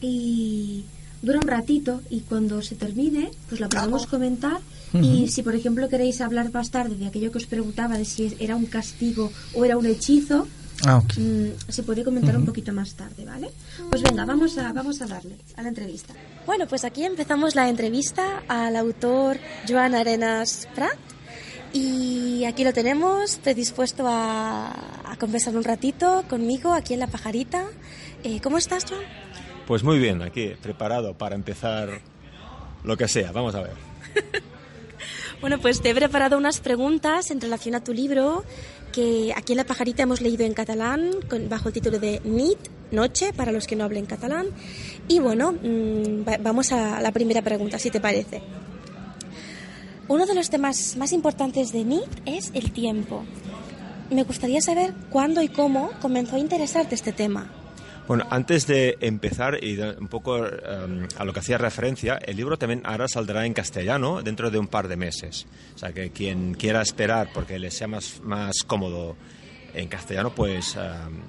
y dura un ratito y cuando se termine, pues la podemos comentar y si, por ejemplo, queréis hablar más tarde de aquello que os preguntaba, de si era un castigo o era un hechizo, ah, mm, se puede comentar un poquito más tarde, ¿vale? Pues venga, vamos a, vamos a darle a la entrevista. Bueno, pues aquí empezamos la entrevista al autor Joan Arenas Prat. Y aquí lo tenemos, predispuesto a, a conversar un ratito conmigo aquí en La Pajarita. Eh, ¿Cómo estás, Joan? Pues muy bien, aquí, preparado para empezar lo que sea. Vamos a ver. [laughs] Bueno, pues te he preparado unas preguntas en relación a tu libro que aquí en La Pajarita hemos leído en catalán bajo el título de Nit, Noche, para los que no hablen catalán. Y bueno, mm, vamos a la primera pregunta, si te parece. Uno de los temas más importantes de Nit es el tiempo. Me gustaría saber cuándo y cómo comenzó a interesarte este tema. Bueno, antes de empezar y un poco em, a lo que hacía referencia, el libro también ahora saldrá en castellano dentro de un par de meses. O sea que quien quiera esperar porque le sea más, más cómodo en castellano, pues em,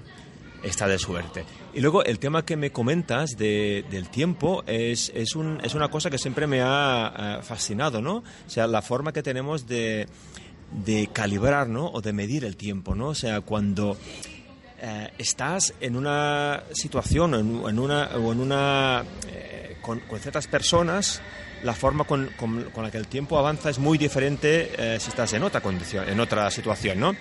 está de suerte. Y luego el tema que me comentas del tiempo es, es, un, es, una cosa que siempre me ha eh, fascinado, ¿no? O sea, la forma que tenemos de, de calibrar, ¿no? O de medir el tiempo, ¿no? O sea, cuando eh, estás en una situación en, en una, o en una, eh, con, ciertas personas, la forma con, con, la que el tiempo avanza es muy diferente eh, si estás en otra condición, en otra situación, ¿no?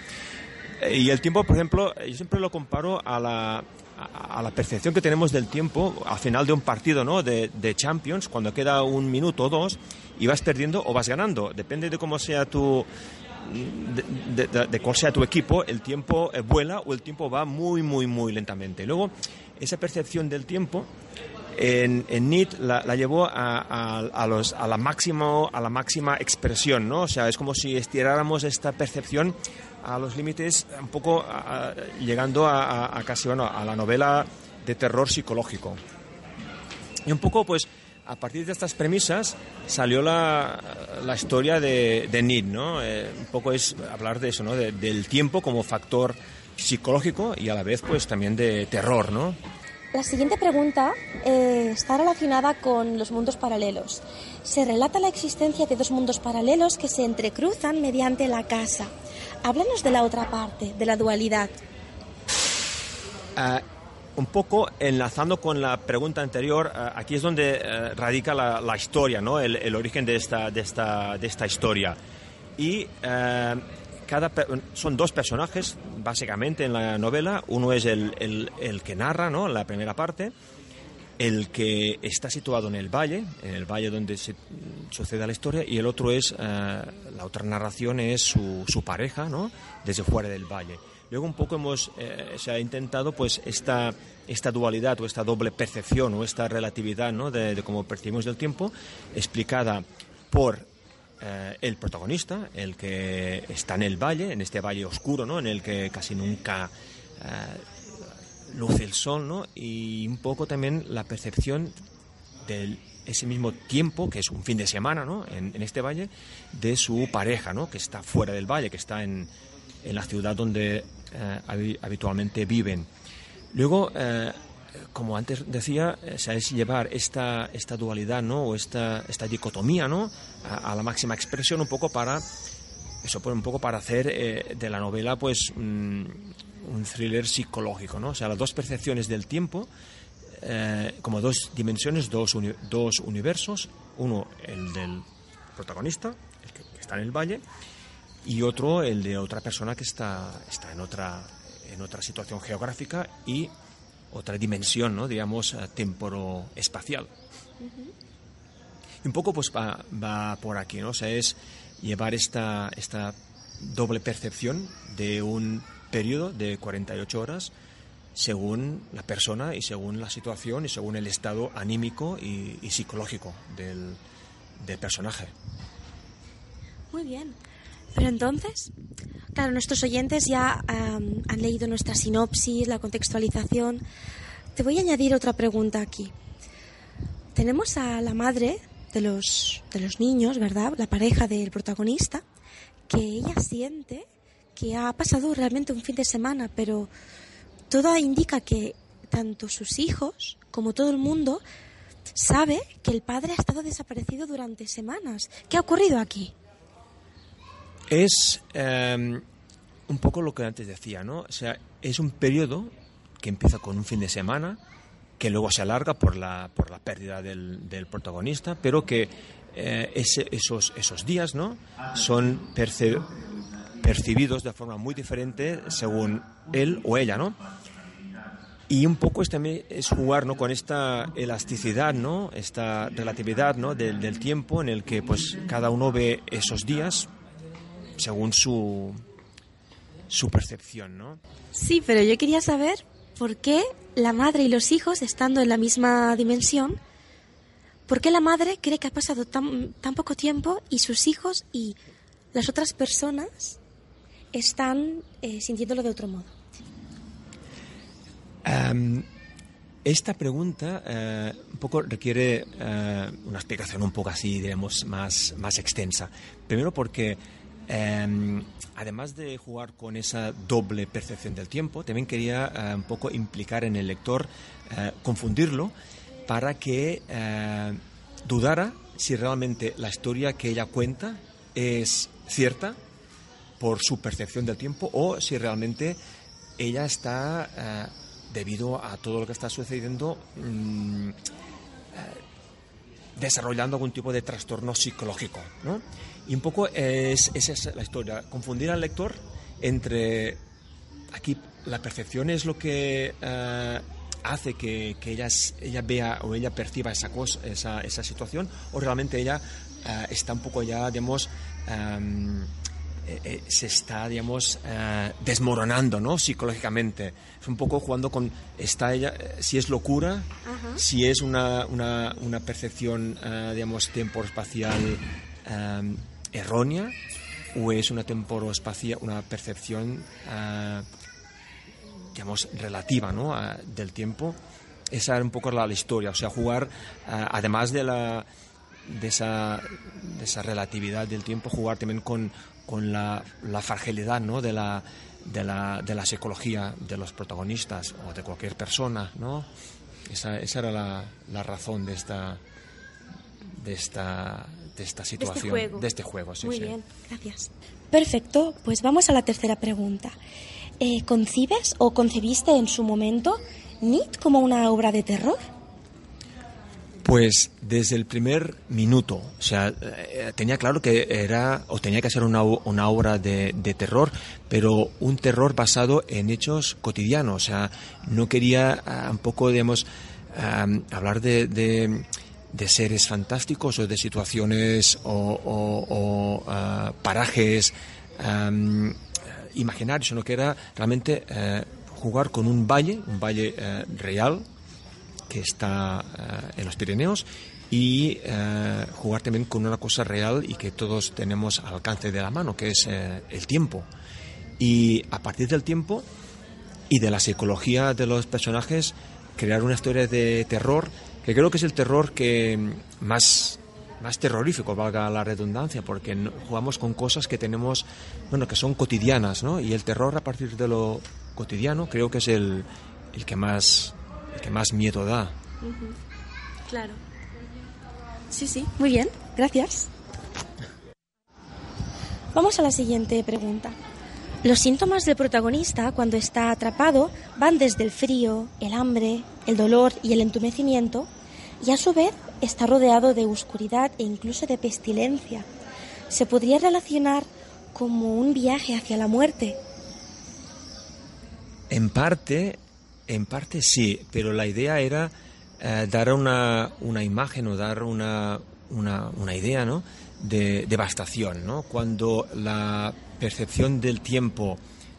Y el tiempo, por ejemplo, yo siempre lo comparo a la, a la percepción que tenemos del tiempo al final de un partido ¿no? de, de, Champions, cuando queda un minuto o dos y vas perdiendo o vas ganando. Depende de cómo sea tu, de, cuál sea tu equipo, el tiempo vuela o el tiempo va muy, muy, muy lentamente. Luego, esa percepción del tiempo en, en NIT la, llevó a, a, los, a, la máxima, a la máxima expresión, ¿no? O sea, es como si estiráramos esta percepción a los límites, un poco llegando a, casi, bueno, a la novela de terror psicológico. Y un poco, pues, a partir de estas premisas salió la, la historia de, de Need, ¿no? Eh, un poco es hablar de eso, ¿no? del tiempo como factor psicológico y a la vez, pues, también de terror, ¿no? La siguiente pregunta eh, está relacionada con los mundos paralelos. Se relata la existencia de dos mundos paralelos que se entrecruzan mediante la casa. Háblanos de la otra parte, de la dualidad. Uh, un poco enlazando con la pregunta anterior, eh, aquí es donde eh, radica la, historia, ¿no? el, origen de esta, de esta, de esta historia. Y eh, cada, son dos personajes, básicamente, en la novela. Uno es el, el, que narra ¿no? la primera parte el que está situado en el valle, en el valle donde se, sucede la historia, y el otro es, la otra narración es su, su pareja, ¿no? Desde fuera del valle. Luego un poco hemos, eh, se ha intentado pues esta, esta dualidad o esta doble percepción o esta relatividad ¿no? de, cómo percibimos el tiempo explicada por eh, el protagonista, el que está en el valle, en este valle oscuro, ¿no? en el que casi nunca eh, luce el sol, ¿no? y un poco también la percepción de ese mismo tiempo, que es un fin de semana ¿no? en, en este valle, de su pareja, ¿no? que está fuera del valle, que está en, en la ciudad donde eh, habitualmente viven. Luego, eh, como antes decía, eh, es llevar esta, esta dualidad ¿no? o esta, esta dicotomía ¿no? A, la máxima expresión un poco para eso un poco para hacer de la novela pues un thriller psicológico ¿no? o sea las dos percepciones del tiempo como dos dimensiones dos, dos universos uno el del protagonista el que está en el valle y otro el de otra persona que está, está en, otra, en otra situación geográfica y otra dimensión, ¿no? digamos, eh, temporo-espacial. Y un poco pues va, va, por aquí, ¿no? O sea, es llevar esta, esta doble percepción de un periodo de 48 horas según la persona y según la situación y según el estado anímico y, y psicológico del, del personaje. Muy bien. Pero entonces, claro, nuestros oyentes ya han leído nuestra sinopsis, la contextualización. Te voy a añadir otra pregunta aquí. Tenemos a la madre de los, de los niños, ¿verdad? La pareja del protagonista, que ella siente que ha pasado realmente un fin de semana, pero todo indica que tanto sus hijos como todo el mundo sabe que el padre ha estado desaparecido durante semanas. ¿Qué ha ocurrido aquí? Es em, un poco lo que antes decía, ¿no? O sea, es un periodo que empieza con un fin de semana, que luego se alarga por la, por la pérdida del, del protagonista, pero que eh, esos, esos días, ¿no? Son percibidos de forma muy diferente según él o ella, ¿no? Y un poco es también es jugar ¿no? con esta elasticidad, ¿no? esta relatividad ¿no? del, del, tiempo en el que pues, cada uno ve esos días según su, su percepción, ¿no? Sí, pero yo quería saber por qué la madre y los hijos, estando en la misma dimensión, ¿por qué la madre cree que ha pasado tan, tan poco tiempo y sus hijos y las otras personas están eh, sintiéndolo de otro modo? esta pregunta eh, un poco requiere eh, una explicación un poco así, digamos, más, más extensa. Primero porque Em, además de jugar con esa doble percepción del tiempo, también quería eh, un poco implicar en el lector, eh, confundirlo, para que eh, dudara si realmente la historia que ella cuenta es cierta por su percepción del tiempo o si realmente ella está, debido a todo lo que está sucediendo, mm, desarrollando algún tipo de trastorno psicológico. ¿no? Y un poco es, esa es la historia, confundir al lector entre, aquí la percepción es lo que eh, hace que, que, ella, ella vea o ella perciba esa, cosa, esa, esa situación, o realmente ella eh, está un poco ya, digamos, em, eh, se está, digamos, desmoronando, ¿no? Psicológicamente. Es un poco jugando con, está ella, si es locura, si es una, una, una percepción, digamos, temporal-espacial em, errónea o es una temporoespacia, una percepción, digamos, relativa ¿no? del tiempo. Esa era un poco la, historia, o sea, jugar, además de, la, de, esa, de esa relatividad del tiempo, jugar también con, con la, la fragilidad ¿no? de, la, de, la, de la psicología de los protagonistas o de cualquier persona, ¿no? Esa, esa era la, la razón de esta, de esta, de esta este situación, de este juego. Muy bien, gracias. Perfecto, pues vamos a la tercera pregunta. Eh, ¿Concibes o concebiste en su momento NIT como una obra de terror? Pues desde el primer minuto, o sea, eh, tenía claro que era o tenía que ser una, una obra de, de, terror, pero un terror basado en hechos cotidianos, o sea, no quería uh, un poco, digamos, hablar de, de, seres fantásticos o de situaciones o, ah, parajes imaginarios, sino que era realmente eh, jugar con un valle, un valle eh, real que está eh, en los Pirineos y jugar también con una cosa real y que todos tenemos al alcance de la mano, que es el tiempo. Y a partir del tiempo y de la psicología de los personajes, crear una historia de terror, que creo que es el terror que más más terrorífico, valga la redundancia, porque jugamos con cosas que tenemos, bueno, que son cotidianas, ¿no? Y el terror a partir de lo cotidiano creo que es el, el que más que más miedo da. Claro. Sí, sí, muy bien, gracias. Vamos a la siguiente pregunta. Los síntomas del protagonista cuando está atrapado van desde el frío, el hambre, el dolor y el entumecimiento, y a su vez está rodeado de oscuridad e incluso de pestilencia. Se podría relacionar como un viaje hacia la muerte. En parte, en parte sí, pero la idea era eh, dar una, una, imagen o dar una, una, idea ¿no? de devastación. ¿no? Cuando la percepción del tiempo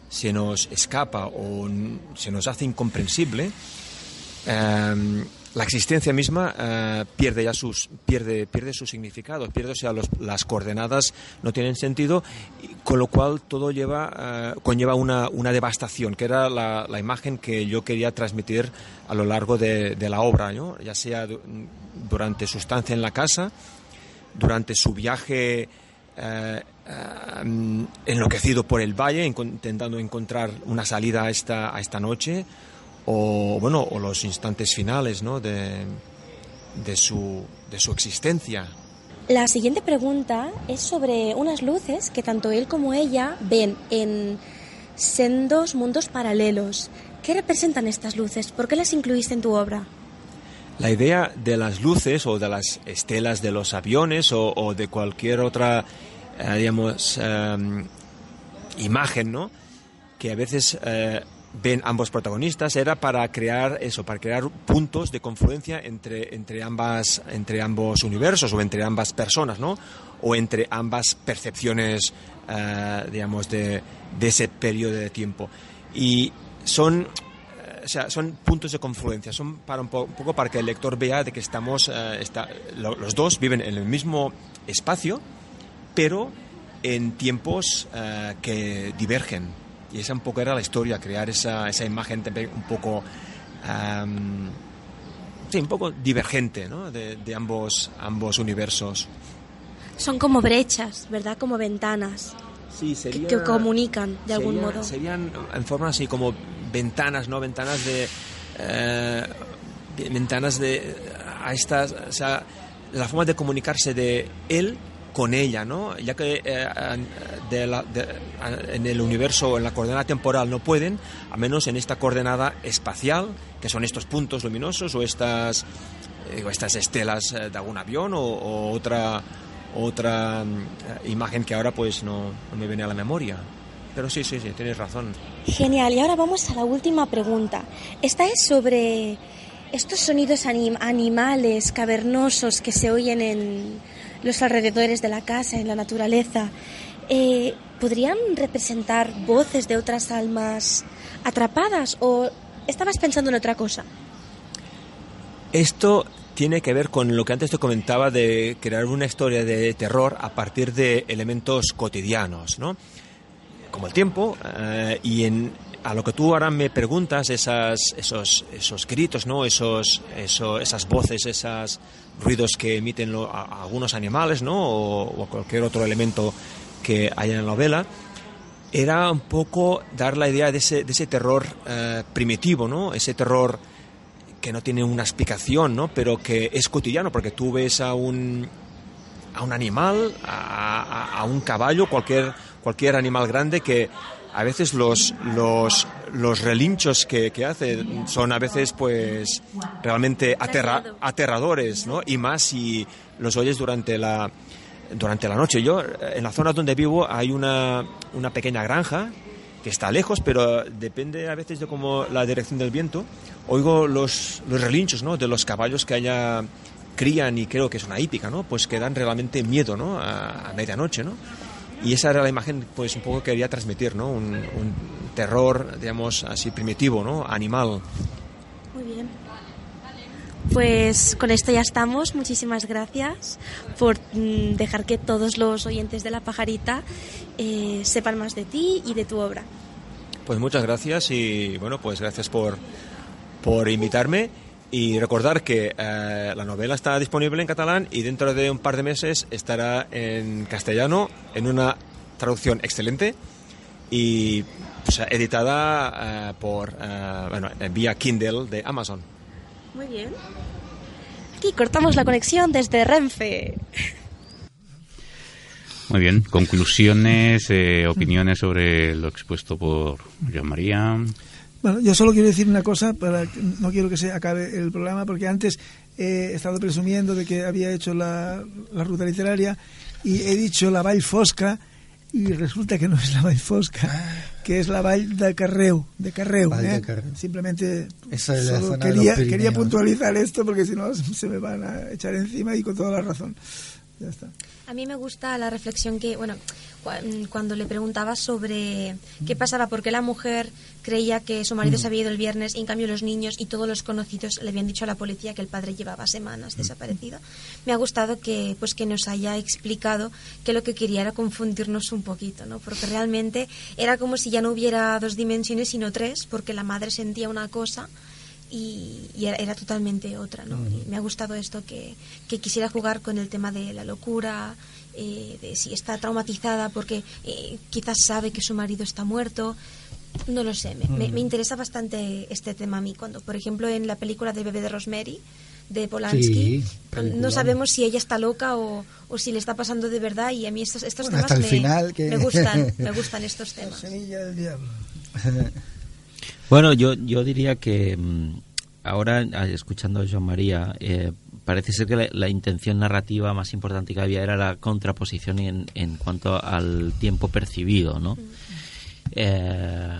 se nos escapa o se nos hace incomprensible, eh, la existencia misma eh, pierde ya sus pierde pierde su significado pierde o sea las coordenadas no tienen sentido con lo cual todo lleva eh, conlleva una, una, devastación que era la, la, imagen que yo quería transmitir a lo largo de, de la obra ¿no? ya sea durante su estancia en la casa durante su viaje eh, enloquecido por el valle intentando encontrar una salida a esta a esta noche o bueno o los instantes finales ¿no? de, de, su, de su existencia. La siguiente pregunta es sobre unas luces que tanto él como ella ven en sendos mundos paralelos. ¿Qué representan estas luces? ¿Por qué las incluiste en tu obra? La idea de las luces o de las estelas de los aviones o, de cualquier otra, eh, digamos, em, imagen, ¿no? Que a veces eh, ven ambos protagonistas era para crear eso, para crear puntos de confluencia entre, entre, ambas, entre ambos universos o entre ambas personas, ¿no? O entre ambas percepciones, eh, digamos, de, ese periodo de tiempo. Y son, eh, o sea, son puntos de confluencia, son para un, poco para que el lector vea de que estamos, eh, está, los dos viven en el mismo espacio, pero en tiempos que divergen y esa un poco era la historia, crear esa, esa imagen un poco... sí, un poco divergente ¿no? de, de, ambos, ambos universos. Son como brechas, ¿verdad? Como ventanas. Sí, sería, que, comunican de algún modo. Serían en forma así como ventanas, ¿no? Ventanas de... Eh, ventanas de... A estas... O sea, la forma de comunicarse de él con ella, ¿no? Ya que eh, en el universo, en la coordenada temporal no pueden, a menos en esta coordenada espacial, que son estos puntos luminosos o estas, eh, estas estelas eh, de algún avión o, otra, otra imagen que ahora pues no, me viene a la memoria. Pero sí, sí, sí, tienes razón. Genial. Y ahora vamos a la última pregunta. Esta es sobre estos sonidos animales cavernosos que se oyen en los alrededores de la casa, en la naturaleza, eh, ¿podrían representar voces de otras almas atrapadas o estabas pensando en otra cosa? Esto tiene que ver con lo que antes te comentaba de crear una historia de terror a partir de elementos cotidianos, ¿no? Como el tiempo eh, y en, a lo que tú ahora me preguntas, esas, esos, esos gritos, ¿no? Esos, esas voces, esos ruidos que emiten algunos animales, ¿no? O, cualquier otro elemento que haya en la novela, era un poco dar la idea de ese, de ese terror eh, primitivo, ¿no? Ese terror que no tiene una explicación, ¿no? Pero que es cotidiano, porque tú ves a un, a un animal, a, a un caballo, cualquier, cualquier animal grande que a veces los, los, los relinchos que, que, hace son a veces pues realmente aterradores, ¿no? Y más si los oyes durante la, durante la noche. Yo, en la zona donde vivo hay una, una pequeña granja que está lejos, pero depende a veces de cómo la dirección del viento. Oigo los, los relinchos ¿no? de los caballos que allá crían y creo que es una hípica, ¿no? Pues que dan realmente miedo, ¿no? A, medianoche, ¿no? Y esa era la imagen, pues un poco que quería transmitir, ¿no? Un, un terror, digamos, así primitivo, ¿no? Animal. Muy bien. Pues con esto ya estamos. Muchísimas gracias por mm, dejar que todos los oyentes de La Pajarita eh, sepan más de ti y de tu obra. Pues muchas gracias y bueno, pues gracias por, por invitarme y recordar que eh, la novela está disponible en catalán y dentro de un par de meses estará en castellano en una traducción excelente y pues, editada eh, por bueno, vía Kindle de Amazon. Muy bien. Aquí cortamos la conexión desde Renfe. Muy bien, conclusiones, eh, opiniones sobre lo expuesto por Joan María. Bueno, yo solo quiero decir una cosa, para no quiero que se acabe el programa, porque antes he estado presumiendo de que había hecho la, ruta literaria y he dicho la Vall Fosca y resulta que no es la Vall Fosca, que es la Vall de Carreu, de Carreu. ¿eh? Simplemente quería, quería puntualizar esto porque si no se me van a echar encima y con toda la razón. Ya está. A mí me gusta la reflexión que, bueno, cuando le preguntaba sobre qué pasaba, por qué la mujer creía que su marido se había ido el viernes y en cambio los niños y todos los conocidos le habían dicho a la policía que el padre llevaba semanas desaparecido. Me ha gustado que pues que nos haya explicado que lo que quería era confundirnos un poquito, ¿no? Porque realmente era como si ya no hubiera dos dimensiones sino tres, porque la madre sentía una cosa y, era, totalmente otra. ¿no? me ha gustado esto que, quisiera jugar con el tema de la locura, eh, de si está traumatizada porque eh, quizás sabe que su marido está muerto. No lo sé, me, interesa bastante este tema a mí. Cuando, por ejemplo, en la película de Bebé de Rosemary, de Polanski, no sabemos si ella está loca o, o, si le está pasando de verdad y a mí estos, estos temas me, me, gustan, me [laughs] gustan estos temas. Bueno, yo, yo diría que mm, ahora, ah, escuchando a Joan María, eh, parece ser que la, intención narrativa más importante que había era la contraposición en, en cuanto al tiempo percibido, ¿no? Eh,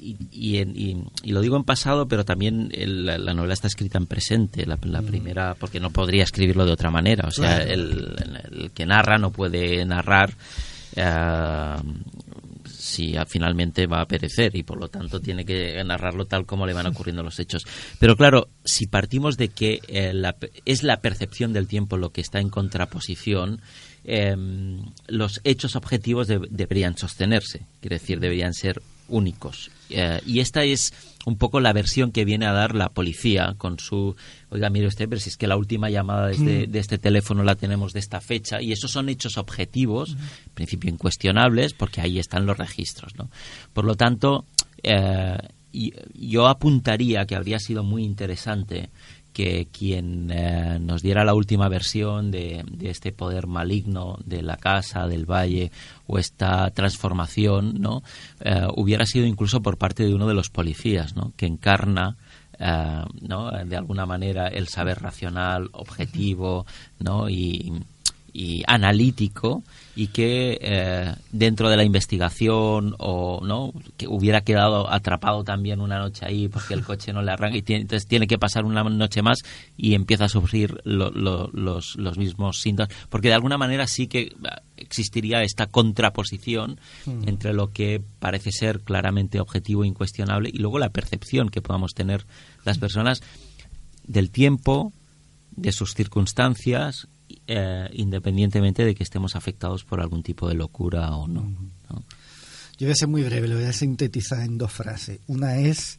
y, y, y, lo digo en pasado, pero también la, novela está escrita en presente, la, primera, porque no podría escribirlo de otra manera. O sea, el, que narra no puede narrar eh, si finalmente va a perecer y por lo tanto tiene que narrarlo tal como le van ocurriendo los hechos. Pero claro, si partimos de que eh, es la percepción del tiempo lo que está en contraposición, em, los hechos objetivos deberían sostenerse, quiere decir, deberían ser únicos. Eh, y esta es un poco la versión que viene a dar la policía con su, oiga, mire usted, pero si es que la última llamada de este, mm. de este teléfono la tenemos de esta fecha, y esos son hechos objetivos, en principio incuestionables, porque ahí están los registros. ¿no? Por lo tanto, eh, yo apuntaría que habría sido muy interesante que quien eh, nos diera la última versión de, este poder maligno de la casa, del valle o esta transformación, ¿no? Eh, hubiera sido incluso por parte de uno de los policías, ¿no? Que encarna eh, ¿no? de alguna manera el saber racional, objetivo, ¿no? y analítico y que eh, dentro de la investigación o no que hubiera quedado atrapado también una noche ahí porque el coche no le arranca y tiene, entonces tiene que pasar una noche más y empieza a sufrir los, los, mismos síntomas. Porque de alguna manera sí que existiría esta contraposición mm. entre lo que parece ser claramente objetivo e incuestionable y luego la percepción que podamos tener las personas del tiempo de sus circunstancias eh, independientemente de que estemos afectados por algún tipo de locura o no, Yo voy a ser muy breve, lo voy a sintetizar en dos frases. Una es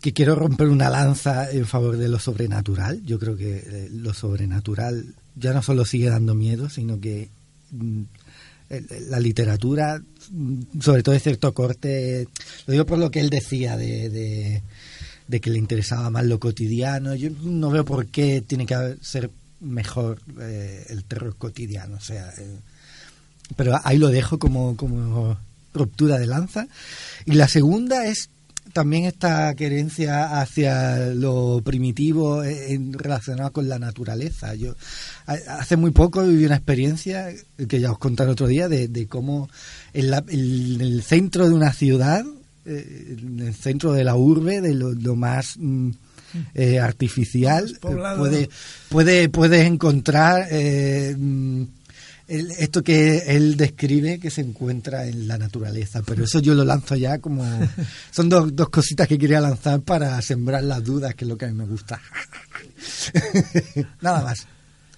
que quiero romper una lanza en favor de lo sobrenatural. Yo creo que eh, lo sobrenatural ya no solo sigue dando miedo, sino que mm, la literatura, mm, sobre todo de cierto corte, lo digo por lo que él decía de, de que le interesaba más lo cotidiano. Yo no veo por qué tiene que ser mejor eh, el terror cotidiano. O sea, eh, pero ahí lo dejo como, como ruptura de lanza. Y la segunda es también esta querencia hacia lo primitivo en, relacionado con la naturaleza. Yo hace muy poco viví una experiencia que ya os conté el otro día de, cómo en, el centro de una ciudad, eh, en el centro de la urbe, de lo, más mm, eh, artificial, puede, puede, puedes encontrar eh, mm, esto que él describe que se encuentra en la naturaleza, pero eso yo lo lanzo ya como... [laughs] Son dos, dos cositas que quería lanzar para sembrar las dudas, que es lo que a mí me gusta. [laughs] Nada más.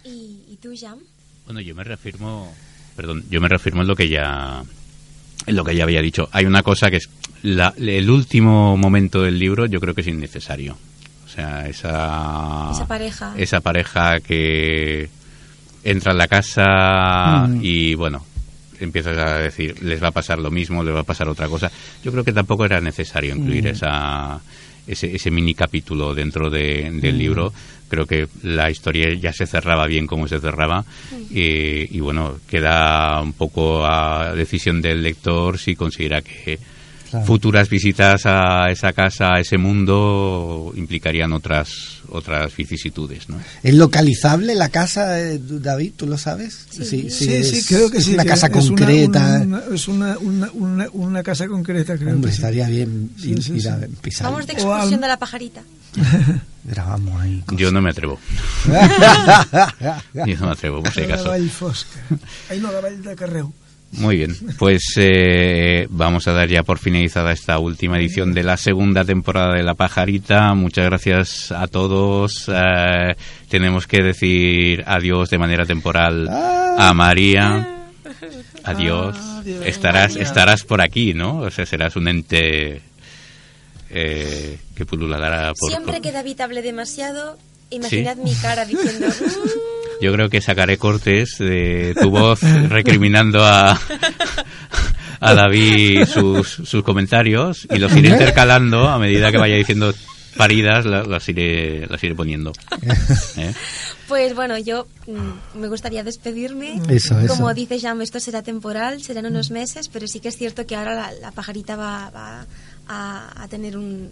¿Y, tú, Jam? Bueno, yo me reafirmo, perdón, yo me reafirmo en lo que ya en lo que ya había dicho. Hay una cosa que es la, el último momento del libro, yo creo que es innecesario. O sea, esa esa pareja, esa pareja que entra en la casa mm. y bueno, empiezas a decir, les va a pasar lo mismo, les va a pasar otra cosa. Yo creo que tampoco era necesario incluir mm. esa, ese, ese, mini capítulo dentro del mm. libro. Creo que la historia ya se cerraba bien como se cerraba y, y, bueno, queda un poco a decisión del lector si considera que futuras visitas a esa casa, a ese mundo, implicarían otras otras vicisitudes. ¿no? ¿Es localizable la casa, eh, David? ¿Tú lo sabes? Sí, sí, creo que sí. Una casa concreta. es una, una, una, casa concreta, creo. Hombre, estaría bien pisar. Vamos de excursión de la pajarita. [laughs] Grabamos ahí. Yo no me atrevo. [laughs] Yo no me atrevo, por si acaso. Ahí no la de Carreu. Muy bien, pues eh, vamos a dar ya por finalizada esta última edición de la segunda temporada de La Pajarita. Muchas gracias a todos. Eh, tenemos que decir adiós de manera temporal a María. [laughs] Adiós. estarás, estarás por aquí, ¿no? O sea, serás un ente eh, que pululará por... Siempre que David hable demasiado, imaginad mi cara diciendo... [laughs] Mm". Yo creo que sacaré cortes de tu voz recriminando a, a David sus, sus comentarios y los iré intercalando a medida que vaya diciendo paridas, las, iré, las iré poniendo. ¿Eh? Pues bueno, yo mm, me gustaría despedirme. Como dice Jam, esto será temporal, serán unos meses, pero sí que es cierto que ahora la, pajarita va, va a, tener un,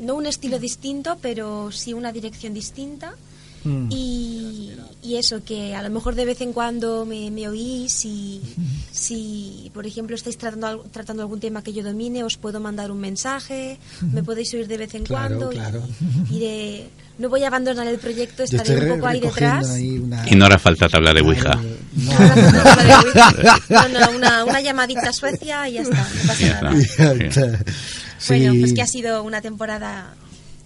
no un estilo distinto, pero sí una dirección distinta. Mm. Y, eso, que a lo mejor de vez en cuando me, oís y [laughs] si, por ejemplo, estáis tratando, tratando algún tema que yo domine, os puedo mandar un mensaje, me [laughs] podéis oír de vez en cuando. Y, [laughs] no voy a abandonar el proyecto, estaré un poco ahí detrás. Y no hará falta tabla de Ouija. No, una, una, llamadita a Suecia y ya está, no pasa nada. Bueno, pues que ha sido una temporada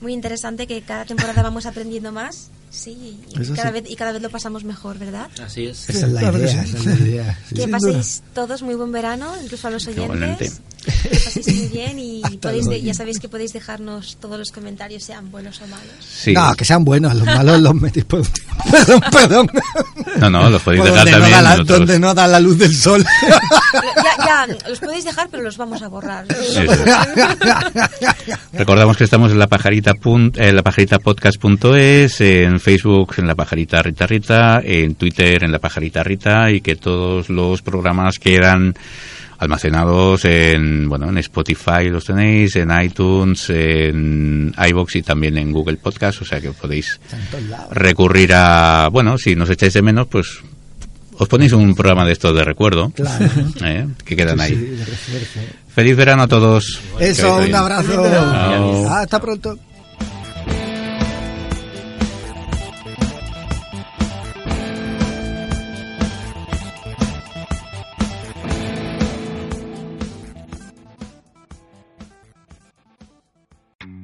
muy interesante, que cada temporada vamos aprendiendo más Sí, y cada, Vez, y cada vez lo pasamos mejor, ¿verdad? Así es. Esa es la idea. es la idea. Que paséis todos muy buen verano, incluso a los oyentes. Que paséis muy bien y [laughs] podéis ya sabéis que podéis dejarnos todos los comentarios, sean buenos o malos. Sí. No, que sean buenos, los malos los metéis por [laughs] Perdón, perdón. No, no, los podéis dejar también. No la, donde no da la luz del sol. [laughs] Ya, ya, los podéis dejar, pero los vamos a borrar. Recordamos que estamos en la pajarita, en la pajaritapodcast.es, en Facebook en la pajarita Rita Rita, en Twitter en la pajarita Rita y que todos los programas quedan almacenados en bueno en Spotify los tenéis en iTunes en iBox y también en Google Podcast o sea que podéis recurrir a bueno si nos echáis de menos pues os ponéis un programa de estos de recuerdo ¿eh? que quedan ahí. feliz verano a todos. Eso un abrazo. Hasta pronto